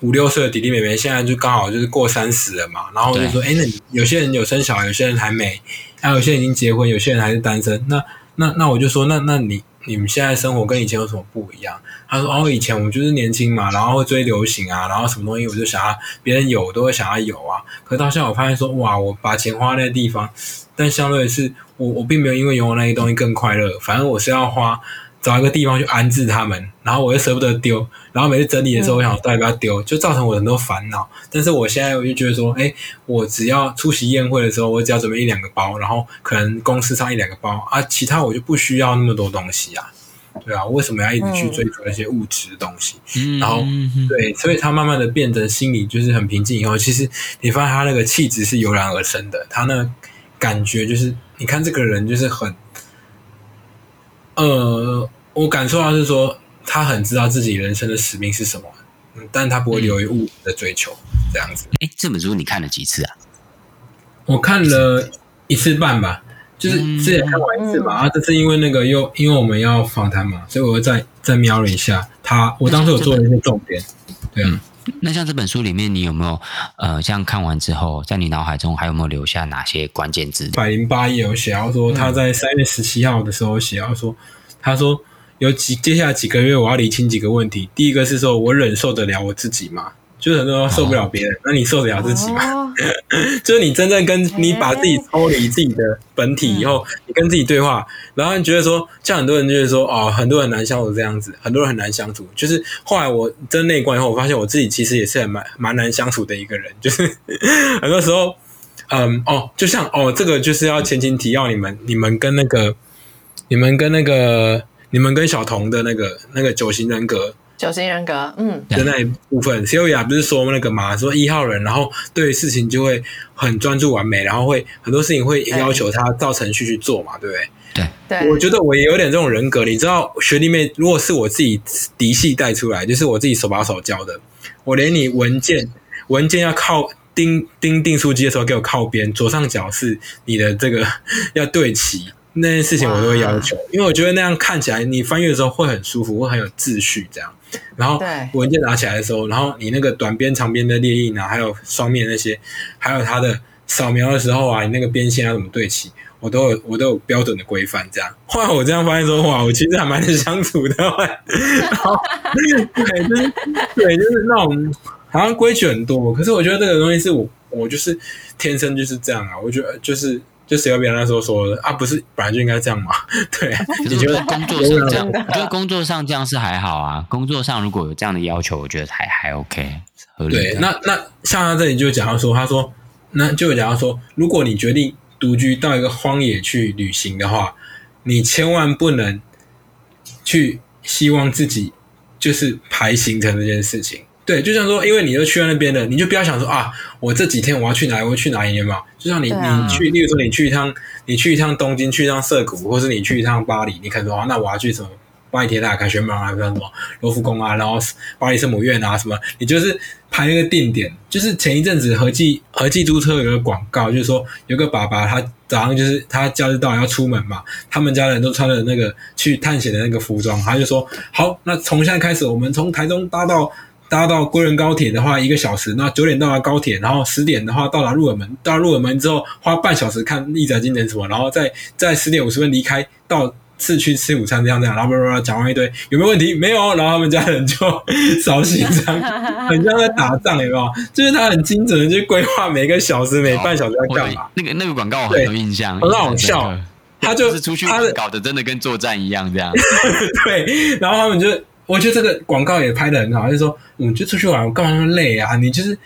五六岁的弟弟妹妹现在就刚好就是过三十了嘛，然后就说：“哎对，那你有些人有生小孩，有些人还没，还有些人已经结婚，有些人还是单身。那那那我就说，那那你你们现在生活跟以前有什么不一样？”他说：“哦，以前我们就是年轻嘛，然后会追流行啊，然后什么东西我就想要别人有，我都会想要有啊。可到现在我发现说，哇，我把钱花在地方，但相对的是，我我并没有因为拥有那些东西更快乐，反正我是要花。”找一个地方去安置他们，然后我又舍不得丢，然后每次整理的时候，我想到底要不要丢，就造成我很多烦恼。但是我现在我就觉得说，哎，我只要出席宴会的时候，我只要准备一两个包，然后可能公司上一两个包啊，其他我就不需要那么多东西啊。对啊，为什么要一直去追求那些物质的东西？嗯、然后对，所以他慢慢的变成心里就是很平静。以后其实你发现他那个气质是油然而生的，他那感觉就是，你看这个人就是很，呃。我感受到是说，他很知道自己人生的使命是什么，嗯，但他不会流于物的追求，嗯、这样子。哎，这本书你看了几次啊？我看了一次半吧，就是之前看完一次嘛，嗯、啊，这次因为那个又因为我们要访谈嘛，所以我又再再瞄了一下他。我当时有做了一些重点，对啊、嗯。那像这本书里面，你有没有呃，像看完之后，在你脑海中还有没有留下哪些关键字？百零八页有写到说，他在三月十七号的时候写到说，他说。有几接下来几个月，我要理清几个问题。第一个是说，我忍受得了我自己吗？就是很多人受不了别人，哦、那你受得了自己吗？哦、就是你真正跟你把自己抽离自己的本体以后，嗯、你跟自己对话，然后你觉得说，像很多人就是说，哦，很多人难相处这样子，很多人很难相处。就是后来我真内观以后，我发现我自己其实也是很蛮蛮难相处的一个人。就是 很多时候，嗯，哦，就像哦，这个就是要前情提要你们，你们跟那个，你们跟那个。你们跟小童的那个那个九型人格，九型人格，嗯，的那一部分，Sylvia 不是说那个嘛，说一号人，然后对事情就会很专注完美，然后会很多事情会要求他照程序去做嘛，对不对？对，对，我觉得我也有点这种人格，你知道，学弟妹，如果是我自己嫡系带出来，就是我自己手把手教的，我连你文件文件要靠钉钉订书机的时候给我靠边，左上角是你的这个 要对齐。那些事情我都会要求，因为我觉得那样看起来你翻阅的时候会很舒服，会很有秩序这样。然后文件拿起来的时候，然后你那个短边、长边的列印啊，还有双面那些，还有它的扫描的时候啊，你那个边线要怎么对齐，我都有我都有标准的规范这样。后来我这样发现说，哇，我其实还蛮能相处的。然后对，就是对，就是那种好像规矩很多，可是我觉得这个东西是我我就是天生就是这样啊，我觉得就是。就谁要别人那时候说的啊，不是本来就应该这样吗？对，你觉得工作上这样？我觉得工作上这样是还好啊。工作上如果有这样的要求，我觉得还还 OK，合理。对，那那像他这里就讲到说，他说那就讲到说，如果你决定独居到一个荒野去旅行的话，你千万不能去希望自己就是排行程这件事情。对，就像说，因为你都去到那边了，你就不要想说啊，我这几天我要去哪里，我要去哪里嘛？就像你，啊、你去，例如说你去一趟，你去一趟东京，去一趟涩谷，或是你去一趟巴黎，你可能说啊，那我要去什么巴黎铁塔、凯旋门啊，什么罗浮宫啊，然后巴黎圣母院啊，什么？你就是排那个定点。就是前一阵子合记合记租车有个广告，就是说有个爸爸，他早上就是他假日到要出门嘛，他们家人都穿了那个去探险的那个服装，他就说好，那从现在开始，我们从台中搭到。搭到归仁高铁的话，一个小时。那九点到达高铁，然后十点的话到达鹿耳门。到鹿耳门之后，花半小时看义载经典什么，然后再在十点五十分离开到市区吃午餐，这样这样。然后叭叭叭讲完一堆，有没有问题？没有。然后他们家人就稍息，这样 很像在打仗，有没有？就是他很精准的去规划每个小时、每半小时在干嘛。那个那个广告我很有印象，很好笑。他就是出去他搞得真的跟作战一样，这样。对，然后他们就。我觉得这个广告也拍得很好，就是说，嗯，就出去玩，我干嘛那么累啊？你就是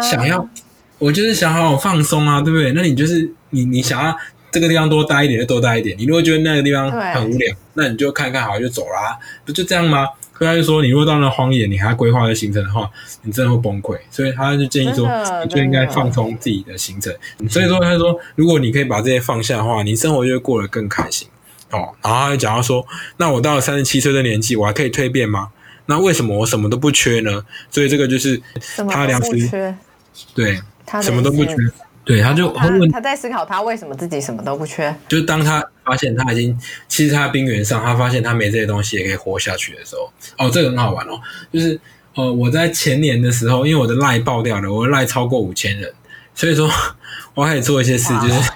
想要，对啊、我就是想好好放松啊，对不对？那你就是你，你想要这个地方多待一点就多待一点。你如果觉得那个地方很无聊，那你就看看好就走啦，不就这样吗？所以他就说，你如果到那荒野，你还要规划的行程的话，你真的会崩溃。所以他就建议说，你就应该放松自己的行程。所以说，他说，如果你可以把这些放下的话，你生活就会过得更开心。哦，然后他就讲到说，那我到了三十七岁的年纪，我还可以蜕变吗？那为什么我什么都不缺呢？所以这个就是他良师，对，他什么都不缺。对，他就他问他在思考他为什么自己什么都不缺。就是当他发现他已经，其实他冰原上，他发现他没这些东西也可以活下去的时候，哦，这个很好玩哦。就是呃，我在前年的时候，因为我的赖爆掉了，我的赖超过五千人，所以说 我开始做一些事，就是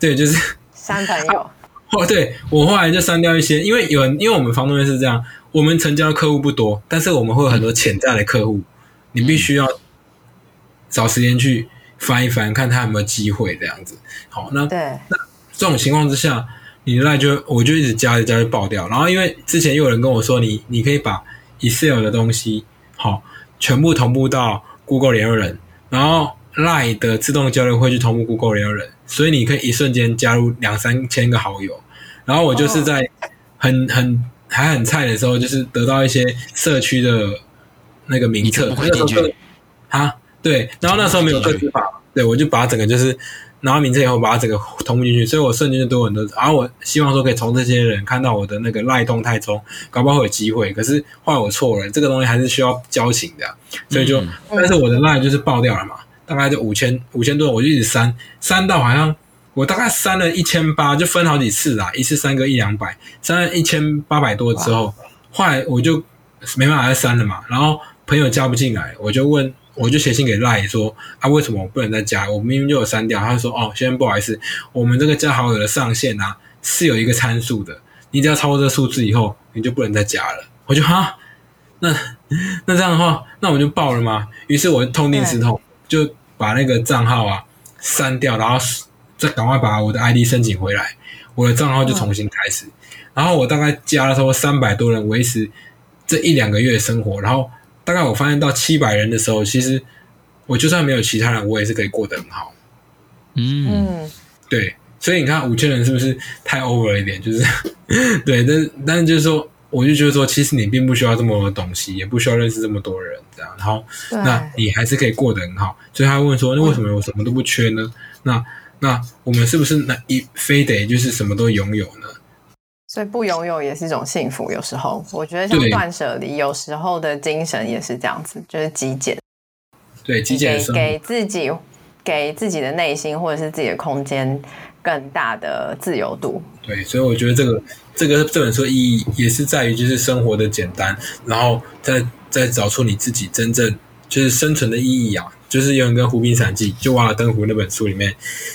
对，就是删朋友。哦，对，我后来就删掉一些，因为有人，因为我们房东是这样，我们成交的客户不多，但是我们会有很多潜在的客户，你必须要找时间去。翻一翻，看他有没有机会这样子。好，那对那这种情况之下，你的赖就我就一直加一加就爆掉。然后因为之前又有人跟我说，你你可以把 Excel 的东西好全部同步到 Google 联络人，然后赖的自动交流会去同步 Google 联络人，所以你可以一瞬间加入两三千个好友。然后我就是在很很还很菜的时候，就是得到一些社区的那个名册，那时候啊。对，然后那时候没有个资法，对，我就把整个就是拿到名册以后，把它整个同步进去，所以我瞬间就多很多。然后我希望说可以从这些人看到我的那个赖动态中，搞不好会有机会。可是后来我错了，这个东西还是需要交情的，所以就，嗯、但是我的赖就是爆掉了嘛，大概就五千五千多，我就一直删，删到好像我大概删了一千八，就分好几次啦，一次删个一两百，删了一千八百多之后，后来我就没办法再删了嘛，然后朋友加不进来，我就问。我就写信给赖说啊，为什么我不能再加？我明明就有删掉。他说哦，先生不好意思，我们这个加好友的上限啊是有一个参数的，你只要超过这个数字以后，你就不能再加了。我就哈，那那这样的话，那我就爆了吗？于是我痛定思痛，就把那个账号啊删掉，然后再赶快把我的 ID 申请回来，我的账号就重新开始。然后我大概加了差不多三百多人维持这一两个月的生活，然后。大概我发现到七百人的时候，其实我就算没有其他人，我也是可以过得很好。嗯，对，所以你看五千人是不是太 over 了一点？就是 对，但但是就是说，我就觉得说，其实你并不需要这么多东西，也不需要认识这么多人，这样，然后那你还是可以过得很好。所以他问说，那为什么我什么都不缺呢？那那我们是不是那一非得就是什么都拥有呢？所以不拥有也是一种幸福，有时候我觉得像断舍离，有时候的精神也是这样子，就是极简。对，极简给给自己给自己的内心或者是自己的空间更大的自由度。对，所以我觉得这个这个这本书意义也是在于就是生活的简单，然后再再找出你自己真正就是生存的意义啊，就是有人跟《湖滨散记》就《瓦尔登湖》那本书里面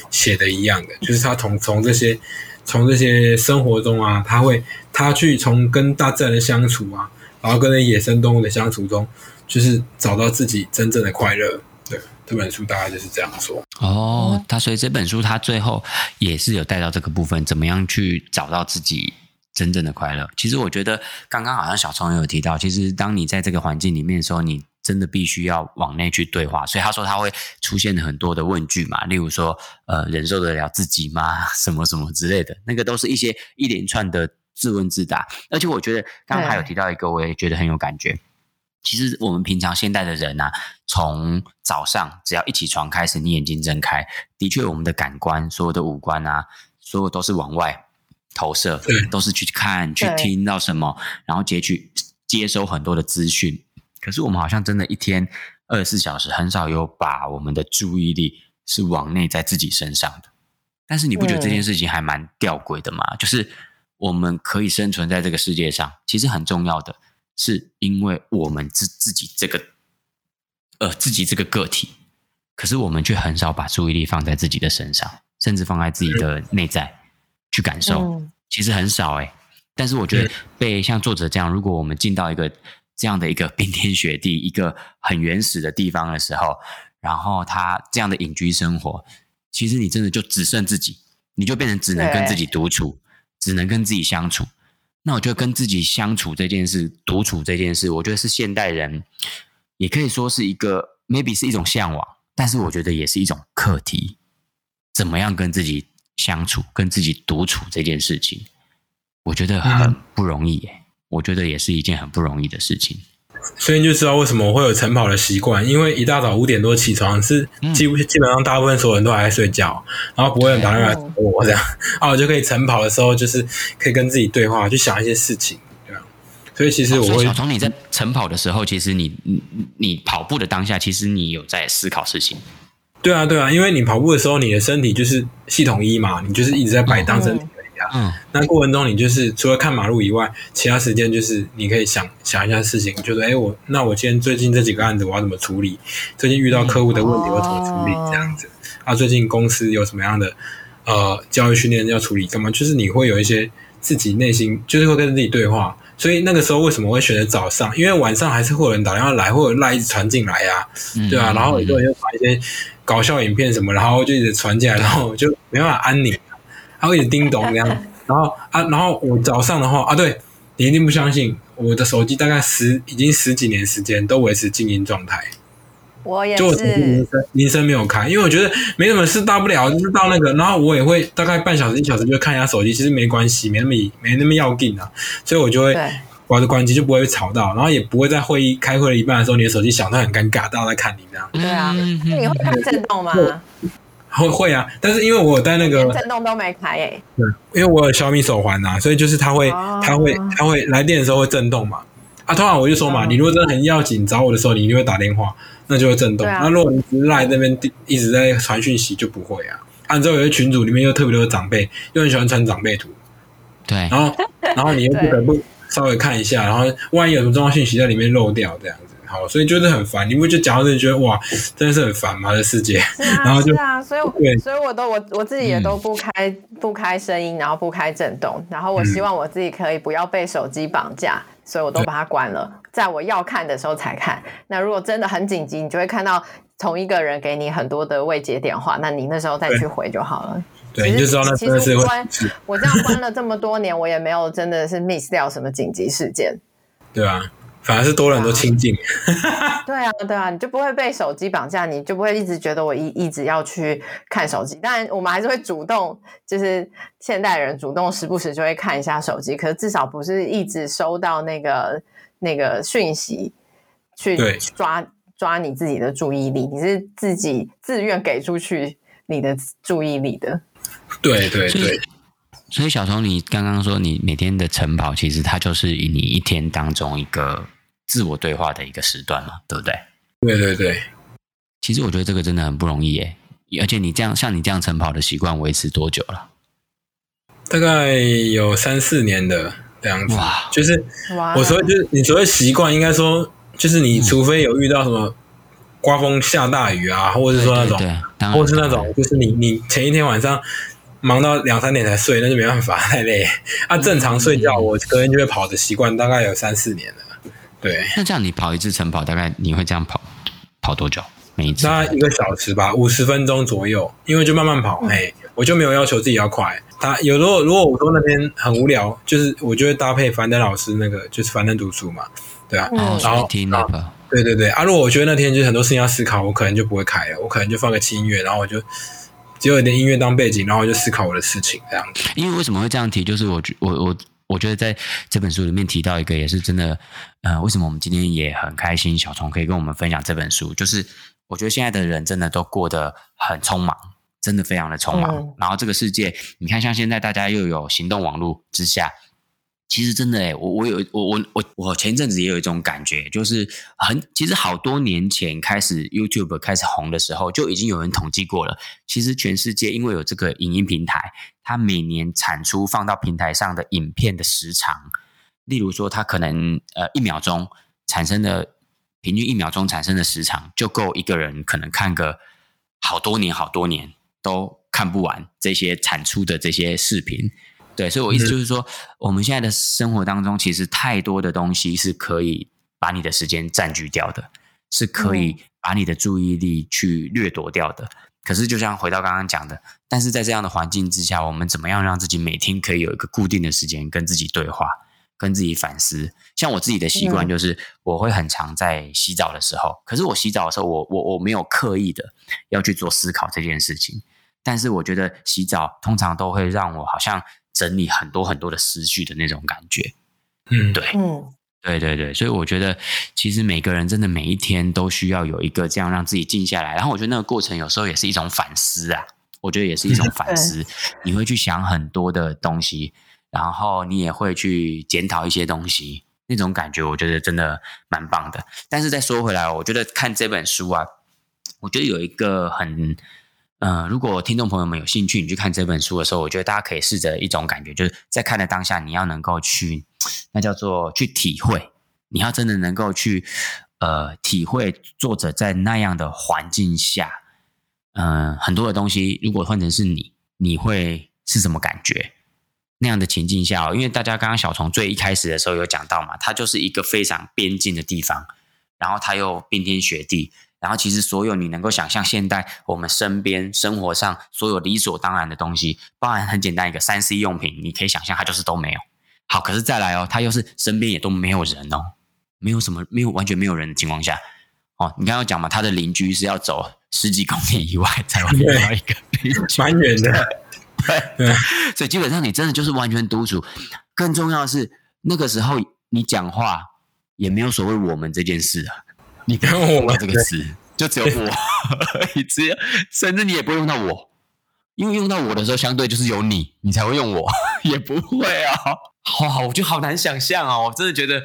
写的一样的，就是他从从这些。从这些生活中啊，他会他去从跟大自然的相处啊，然后跟那野生动物的相处中，就是找到自己真正的快乐。对，这本书大概就是这样说。哦，他所以这本书他最后也是有带到这个部分，怎么样去找到自己真正的快乐。其实我觉得刚刚好像小聪也有提到，其实当你在这个环境里面的时候，你。真的必须要往内去对话，所以他说他会出现很多的问句嘛，例如说，呃，忍受得了自己吗？什么什么之类的，那个都是一些一连串的自问自答。而且我觉得刚刚还有提到一个，我也觉得很有感觉。其实我们平常现代的人啊，从早上只要一起床开始，你眼睛睁开，的确我们的感官，所有的五官啊，所有都是往外投射，都是去看、去听到什么，然后接去接收很多的资讯。可是我们好像真的一天二十四小时很少有把我们的注意力是往内在自己身上的。但是你不觉得这件事情还蛮吊诡的吗？嗯。就是我们可以生存在这个世界上，其实很重要的是因为我们自自己这个呃自己这个个体，可是我们却很少把注意力放在自己的身上，甚至放在自己的内在去感受，其实很少诶。但是我觉得被像作者这样，如果我们进到一个这样的一个冰天雪地、一个很原始的地方的时候，然后他这样的隐居生活，其实你真的就只剩自己，你就变成只能跟自己独处，只能跟自己相处。那我觉得跟自己相处这件事、独处这件事，我觉得是现代人也可以说是一个 maybe 是一种向往，但是我觉得也是一种课题。怎么样跟自己相处、跟自己独处这件事情，我觉得很不容易耶。我觉得也是一件很不容易的事情。所以你就知道为什么我会有晨跑的习惯，因为一大早五点多起床是基本基本上大部分所有人都还在睡觉，然后不会有人打电我这样，啊，我就可以晨跑的时候就是可以跟自己对话，去想一些事情，对啊。所以其实我会，小聪你在晨跑的时候，其实你你你跑步的当下，其实你有在思考事情。对啊，对啊，因为你跑步的时候，你的身体就是系统一嘛，你就是一直在摆荡身体。嗯，那过程中你就是除了看马路以外，其他时间就是你可以想想一下事情，就是哎，我那我今天最近这几个案子我要怎么处理？最近遇到客户的问题我怎么处理？这样子啊，最近公司有什么样的呃教育训练要处理？干嘛？就是你会有一些自己内心就是会跟自己对话。所以那个时候为什么会选择早上？因为晚上还是会有人打电话来，或者赖一直传进来呀，对啊，然后很多人就发一些搞笑影片什么，然后就一直传进来，然后就没办法安宁。他会一直叮咚这样，然后啊，然后我早上的话啊，对，你一定不相信，我的手机大概十已经十几年时间都维持静音状态。我也是，就铃声铃声没有开，因为我觉得没什么事，大不了就是到那个，然后我也会大概半小时一小时就看一下手机，其实没关系，没那么没那么要紧啊，所以我就会把着关机，就不会被吵到，然后也不会在会议开会了一半的时候，你的手机响，它很尴尬，大家在看你这样。对啊，那你会开震动吗？会会啊，但是因为我有戴那个震动都没开诶，对，因为我有小米手环呐、啊，所以就是它会它会它会来电的时候会震动嘛。啊，通常我就说嘛，你如果真的很要紧找我的时候，你一定会打电话，那就会震动。那如果你只是赖那边一直在传讯息，就不会啊。按照有些群组里面又特别多的长辈，又很喜欢传长辈图，对，然后然后你又不得不稍微看一下，然后万一有什么重要讯息在里面漏掉这样子。好，所以就是很烦，你不就讲到这觉得哇，真的是很烦吗？这世界，是啊，然后就是啊，所以对所以我都我我自己也都不开、嗯、不开声音，然后不开震动，然后我希望我自己可以不要被手机绑架，嗯、所以我都把它关了，在我要看的时候才看。那如果真的很紧急，你就会看到同一个人给你很多的未接电话，那你那时候再去回就好了。对，你就知道那真的是会。我这样关了这么多年，我也没有真的是 miss 掉什么紧急事件。对啊。反而是多了很多亲近，对啊，对啊，你就不会被手机绑架，你就不会一直觉得我一一直要去看手机。当然，我们还是会主动，就是现代人主动时不时就会看一下手机，可是至少不是一直收到那个那个讯息去抓抓你自己的注意力，你是自己自愿给出去你的注意力的。对对对。所以小虫，你刚刚说你每天的晨跑，其实它就是你一天当中一个。自我对话的一个时段嘛，对不对？对对对，其实我觉得这个真的很不容易耶，而且你这样像你这样晨跑的习惯维持多久了？大概有三四年的这样子。哇，就是哇我所谓就是你所谓习惯，应该说就是你除非有遇到什么刮风下大雨啊，或者是说那种，对或者是那种，就是你你前一天晚上忙到两三点才睡，那就没办法，太累。啊，正常睡觉，我隔天就会跑的习惯，大概有三四年了。对，那这样你跑一次晨跑，大概你会这样跑跑多久？每一次大概一个小时吧，五十分钟左右。因为就慢慢跑，哎、嗯，我就没有要求自己要快。他有时候如果我说那边很无聊，就是我就会搭配樊登老师那个，就是樊登读书嘛，对啊，嗯、然后听那个，对对对啊。如果我觉得那天就是很多事情要思考，我可能就不会开了，我可能就放个轻音乐，然后我就只有一点音乐当背景，然后我就思考我的事情这样子。因为为什么会这样提？就是我觉我我。我我觉得在这本书里面提到一个也是真的，呃，为什么我们今天也很开心，小虫可以跟我们分享这本书，就是我觉得现在的人真的都过得很匆忙，真的非常的匆忙。嗯、然后这个世界，你看，像现在大家又有行动网络之下。其实真的诶，我我有我我我我前阵子也有一种感觉，就是很其实好多年前开始 YouTube 开始红的时候，就已经有人统计过了。其实全世界因为有这个影音平台，它每年产出放到平台上的影片的时长，例如说它可能呃一秒钟产生的平均一秒钟产生的时长，就够一个人可能看个好多年好多年都看不完这些产出的这些视频。对，所以我意思就是说，我们现在的生活当中，其实太多的东西是可以把你的时间占据掉的，是可以把你的注意力去掠夺掉的。可是，就像回到刚刚讲的，但是在这样的环境之下，我们怎么样让自己每天可以有一个固定的时间跟自己对话，跟自己反思？像我自己的习惯就是，我会很常在洗澡的时候，可是我洗澡的时候，我我我没有刻意的要去做思考这件事情，但是我觉得洗澡通常都会让我好像。整理很多很多的思绪的那种感觉，嗯，对，嗯，对对对，所以我觉得其实每个人真的每一天都需要有一个这样让自己静下来，然后我觉得那个过程有时候也是一种反思啊，我觉得也是一种 反思，你会去想很多的东西，然后你也会去检讨一些东西，那种感觉我觉得真的蛮棒的。但是再说回来，我觉得看这本书啊，我觉得有一个很。嗯、呃，如果听众朋友们有兴趣，你去看这本书的时候，我觉得大家可以试着一种感觉，就是在看的当下，你要能够去，那叫做去体会，你要真的能够去，呃，体会作者在那样的环境下，嗯、很多的东西，如果换成是你，你会是什么感觉？那样的情境下，哦因为大家刚刚小虫最一开始的时候有讲到嘛，它就是一个非常边境的地方，然后它又冰天雪地。然后，其实所有你能够想象，现代我们身边生活上所有理所当然的东西，包含很简单一个三 C 用品，你可以想象它就是都没有。好，可是再来哦，它又是身边也都没有人哦，没有什么，没有完全没有人的情况下，哦，你刚刚讲嘛，他的邻居是要走十几公里以外才会遇到一个邻居，蛮远的。对对，所以基本上你真的就是完全独处。更重要的是，那个时候你讲话也没有所谓我们这件事啊。你不用用到这个词，就只有我，你只有，甚至你也不会用到我，因为用到我的时候，相对就是有你，你才会用我，也不会啊。好好，我就好难想象哦，我真的觉得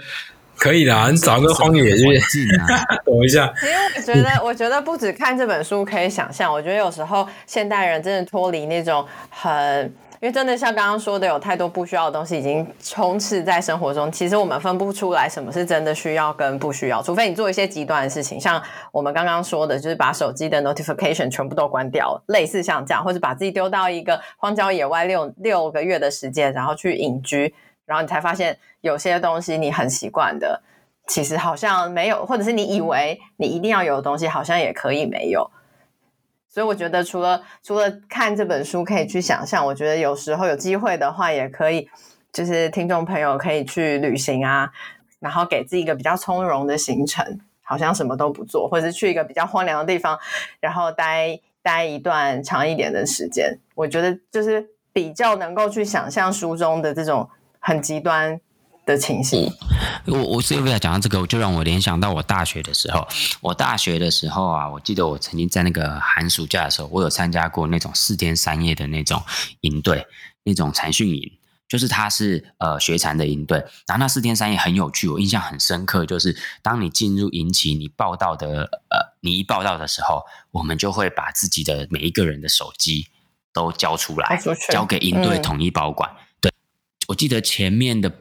可以的，你找个荒野去 躲一下。因为我觉得，我觉得不止看这本书可以想象，我觉得有时候现代人真的脱离那种很。因为真的像刚刚说的，有太多不需要的东西已经充斥在生活中。其实我们分不出来什么是真的需要跟不需要，除非你做一些极端的事情，像我们刚刚说的，就是把手机的 notification 全部都关掉，类似像这样，或者把自己丢到一个荒郊野外六六个月的时间，然后去隐居，然后你才发现有些东西你很习惯的，其实好像没有，或者是你以为你一定要有的东西，好像也可以没有。所以我觉得，除了除了看这本书可以去想象，我觉得有时候有机会的话，也可以就是听众朋友可以去旅行啊，然后给自己一个比较从容的行程，好像什么都不做，或者是去一个比较荒凉的地方，然后待待一段长一点的时间。我觉得就是比较能够去想象书中的这种很极端的情形，我我是为了讲到这个，我就让我联想到我大学的时候。我大学的时候啊，我记得我曾经在那个寒暑假的时候，我有参加过那种四天三夜的那种营队，那种禅训营，就是它是呃学禅的营队。然后那四天三夜很有趣，我印象很深刻，就是当你进入营期，你报到的呃，你一报到的时候，我们就会把自己的每一个人的手机都交出来，交给营队统一保管。我记得前面的。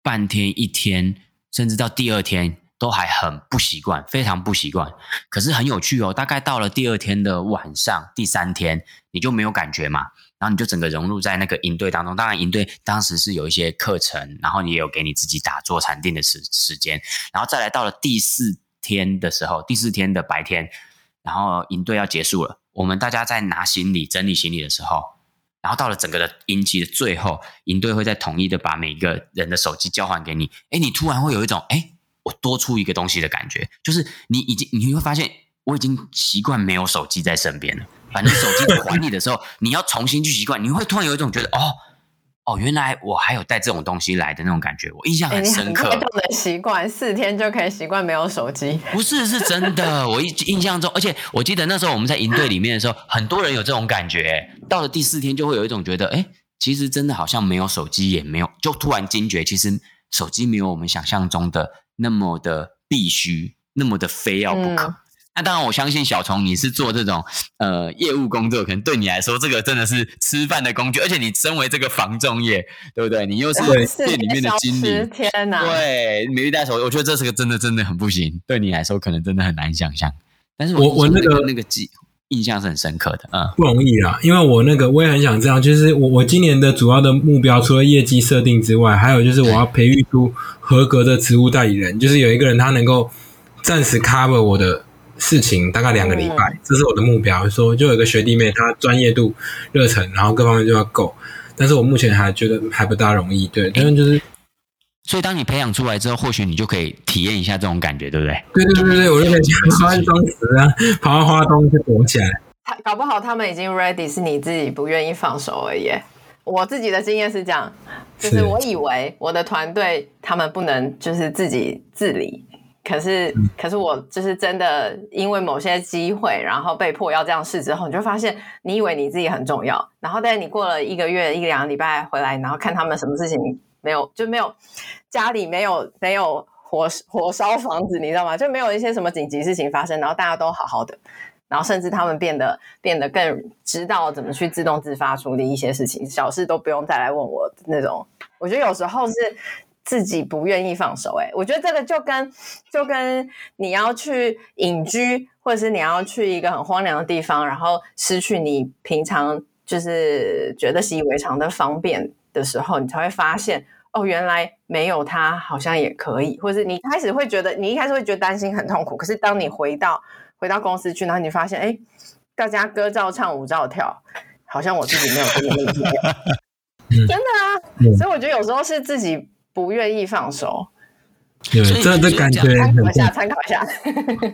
半天一天，甚至到第二天都还很不习惯，非常不习惯。可是很有趣哦，大概到了第二天的晚上，第三天你就没有感觉嘛，然后你就整个融入在那个营队当中。当然，营队当时是有一些课程，然后你也有给你自己打坐禅定的时时间。然后再来到了第四天的时候，第四天的白天，然后营队要结束了，我们大家在拿行李、整理行李的时候。然后到了整个的营期的最后，营队会再统一的把每个人的手机交还给你。哎，你突然会有一种哎，我多出一个东西的感觉，就是你已经你会发现，我已经习惯没有手机在身边了。反正手机还你的时候，你要重新去习惯，你会突然有一种觉得哦。哦，原来我还有带这种东西来的那种感觉，我印象很深刻。你很快的习惯，四天就可以习惯没有手机。不是，是真的。我印印象中，而且我记得那时候我们在营队里面的时候，很多人有这种感觉。到了第四天，就会有一种觉得，哎，其实真的好像没有手机也没有，就突然惊觉，其实手机没有我们想象中的那么的必须，那么的非要不可。嗯那当然，我相信小虫你是做这种呃业务工作，可能对你来说，这个真的是吃饭的工具。而且你身为这个房仲业，对不对？你又是店里面的经理，天哪！对，没一带手，我觉得这是个真的真的很不行。对你来说，可能真的很难想象。但是我我，我那个那个记印象是很深刻的，嗯，不容易啊。因为我那个我也很想这样，就是我我今年的主要的目标，除了业绩设定之外，还有就是我要培育出合格的职务代理人，就是有一个人他能够暂时 cover 我的。事情大概两个礼拜，嗯，这是我的目标。说就有一个学弟妹，她专业度、热忱，然后各方面就要够。但是我目前还觉得还不大容易。对，但是就是，所以当你培养出来之后，或许你就可以体验一下这种感觉，对不对？对对对对，我就可以穿装死啊，跑到花东就躲起来。他搞不好他们已经 ready，是你自己不愿意放手而已。我自己的经验是这样，就是我以为我的团队他们不能就是自己自理，可是可是我就是真的因为某些机会，然后被迫要这样试之后，你就发现你以为你自己很重要，然后但你过了一个月一两个礼拜回来，然后看他们什么事情没有，就没有家里没有没有火火烧房子，你知道吗？就没有一些什么紧急事情发生，然后大家都好好的。然后甚至他们变得变得更知道怎么去自动自发处理一些事情，小事都不用再来问我那种。我觉得有时候是自己不愿意放手。哎，我觉得这个就跟就跟你要去隐居，或者是你要去一个很荒凉的地方，然后失去你平常就是觉得习以为常的方便的时候，你才会发现哦，原来没有它好像也可以，或者是你开始会觉得你一开始会觉得担心很痛苦，可是当你回到回到公司去，然后你发现，哎，大家歌照唱，舞照跳，好像我自己没有这个问题，真的啊！所以我觉得有时候是自己不愿意放手。对，这这感觉参考一下，参考一下。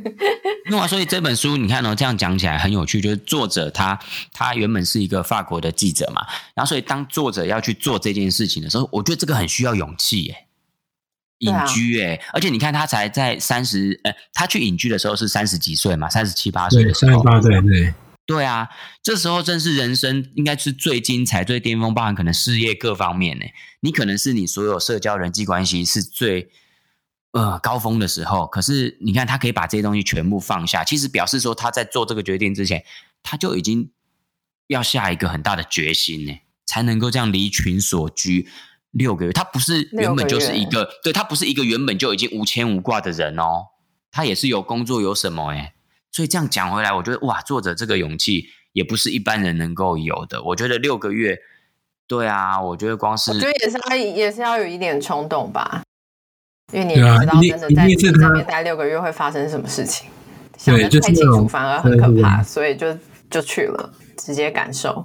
那么，所以这本书你看哦，这样讲起来很有趣，就是作者他他原本是一个法国的记者嘛，然后所以当作者要去做这件事情的时候，我觉得这个很需要勇气耶。隐居哎、欸，而且你看他才在三十，呃，他去隐居的时候是三十几岁嘛，三十七八岁的时候，三十八岁，对，对啊，这时候正是人生应该是最精彩、最巅峰，包含可能事业各方面呢。你可能是你所有社交人际关系是最呃高峰的时候，可是你看他可以把这些东西全部放下，其实表示说他在做这个决定之前，他就已经要下一个很大的决心呢，才能够这样离群所居。六个月，他不是原本就是一个，个对，他不是一个原本就已经无牵无挂的人哦，他也是有工作有什么诶，所以这样讲回来，我觉得哇，作者这个勇气也不是一般人能够有的。我觉得六个月，对啊，我觉得光是，我觉得也是他也是要有一点冲动吧，因为你也不知道真的在这上面待六个月会发生什么事情，想的太清楚反而很可怕，所以就就去了，直接感受。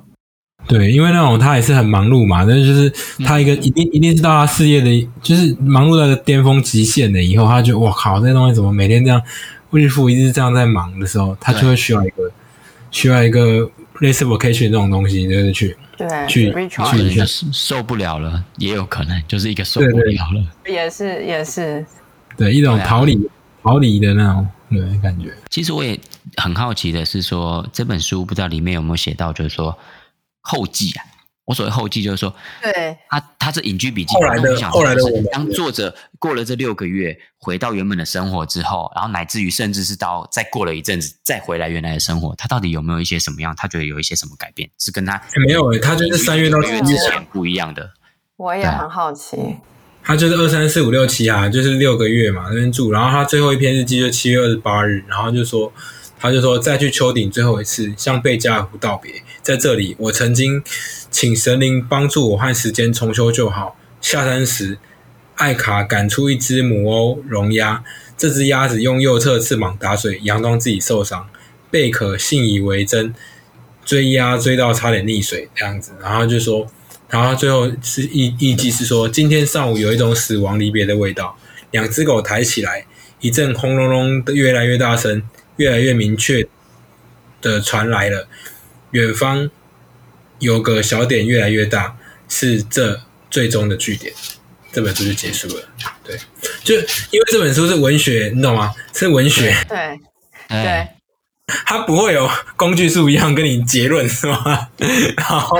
对，因为那种他也是很忙碌嘛，但是就是他一个一定一定是到他事业的，就是忙碌到巅峰极限了以后，他就哇靠，这些东西怎么每天这样日复一直这样在忙的时候，他就会需要一个需要一个类似 vacation 这种东西，就是去对去去一下受不了了，也有可能就是一个受不了了，也是也是。对一种逃离、啊、逃离的那种对感觉。其实我也很好奇的是说，这本书不知道里面有没有写到，就是说。后记啊，我所谓后记就是说，对，他他是隐居笔记。后来的后来的我，当作者过了这六个月，回到原本的生活之后，然后乃至于甚至是到再过了一阵子，再回来原来的生活，他到底有没有一些什么样？他觉得有一些什么改变，是跟他没有诶、欸，他就是三月到七月之前不一样的。我也很好奇，他就是二三四五六七啊，就是六个月嘛那边住，然后他最后一篇日记就七月二十八日，然后就说。他就说：“再去丘顶最后一次，向贝加尔湖道别。在这里，我曾经请神灵帮助我和时间重修旧好。下山时，艾卡赶出一只母欧绒鸦，这只鸭子用右侧翅膀打水，佯装自己受伤。贝可信以为真，追鸭追到差点溺水这样子。然后就说，然后最后是意意即是说，今天上午有一种死亡离别的味道。两只狗抬起来，一阵轰隆隆的越来越大声。”越来越明确的传来了，远方有个小点越来越大，是这最终的据点。这本书就结束了。对，就因为这本书是文学，你懂吗？是文学。对对，它不会有工具书一样跟你结论是吗？然后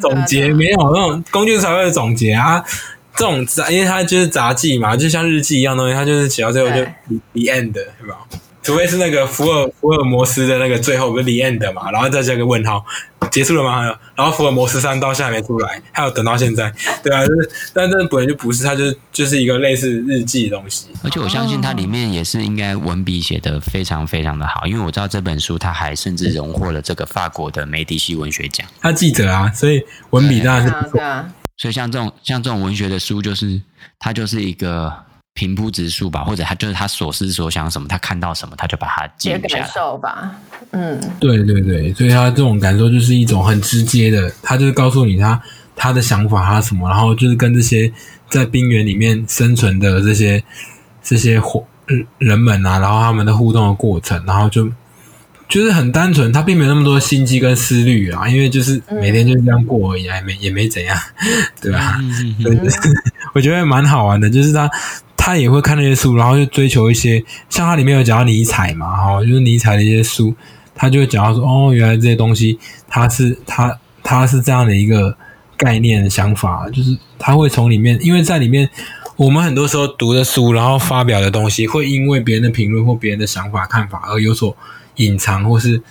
总结没有那种工具书才会总结啊。这种杂，因为它就是杂记嘛，就像日记一样东西，它就是写到最后就 the end 是吧？除非是那个福尔福尔摩斯的那个最后不是 the end 嘛，然后再加个问号，结束了吗？然后福尔摩斯三到现在还没出来，还有等到现在，对啊，就是，但这本来就不是，它就是就是一个类似日记的东西。而且我相信它里面也是应该文笔写的非常非常的好，因为我知道这本书它还甚至荣获了这个法国的梅迪西文学奖。他记者啊，所以文笔当然是不错。啊，所以像这种像这种文学的书，就是它就是一个。平铺直述吧，或者他就是他所思所想什么，他看到什么，他就把它记录下来。感受吧，嗯，对对对，所以他这种感受就是一种很直接的，他就是告诉你他他的想法，他什么，然后就是跟这些在冰原里面生存的这些这些人们啊，然后他们的互动的过程，然后就就是很单纯，他并没有那么多心机跟思虑啊，因为就是每天就是这样过而已，还没也没怎样，对吧？嗯，我觉得蛮好玩的，就是他他也会看那些书，然后就追求一些，像他里面有讲到尼采嘛，哈，就是尼采的一些书，他就会讲到说，哦，原来这些东西，他是他他是这样的一个概念想法，就是他会从里面，因为在里面，我们很多时候读的书，然后发表的东西，会因为别人的评论或别人的想法看法而有所。隐藏或是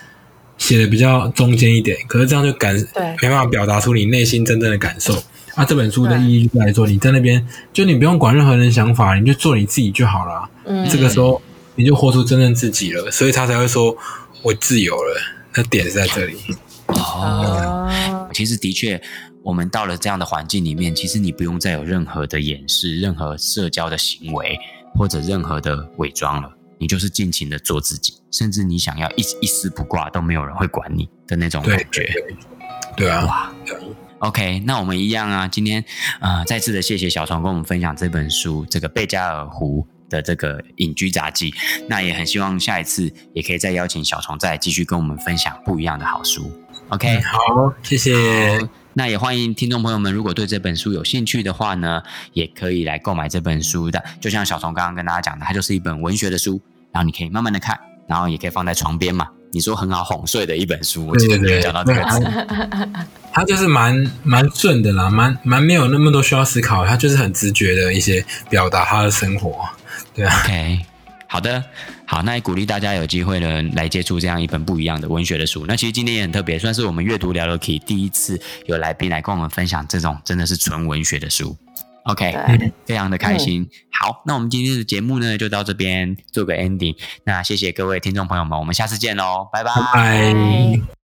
写的比较中间一点，可是这样就感对没办法表达出你内心真正的感受。啊，这本书的意义就在说，你在那边就你不用管任何人想法，你就做你自己就好了。嗯，这个时候你就活出真正自己了，所以他才会说我自由了。那点是在这里。哦，其实的确，我们到了这样的环境里面，其实你不用再有任何的掩饰、任何社交的行为或者任何的伪装了。你就是尽情的做自己，甚至你想要一一丝不挂都没有人会管你的那种感觉。对，对，对啊，哇，OK，那我们一样啊，今天啊、呃，再次的谢谢小虫跟我们分享这本书，这个贝加尔湖的这个隐居杂记。那也很希望下一次也可以再邀请小虫再继续跟我们分享不一样的好书。OK，、嗯、好，谢谢。那也欢迎听众朋友们，如果对这本书有兴趣的话呢，也可以来购买这本书的。就像小虫刚刚跟大家讲的，它就是一本文学的书，然后你可以慢慢的看，然后也可以放在床边嘛。你说很好哄睡的一本书，我记得你有讲到这个词。它就是蛮蛮顺的啦，蛮蛮没有那么多需要思考，它就是很直觉的一些表达他的生活，对啊。OK。好的，好，那也鼓励大家有机会呢来接触这样一本不一样的文学的书。那其实今天也很特别，算是我们阅读聊聊 Key 第一次有来宾来跟我们分享这种真的是纯文学的书。OK，非常的开心。嗯、好，那我们今天的节目呢就到这边做个 ending。那谢谢各位听众朋友们，我们下次见喽，拜拜。拜拜。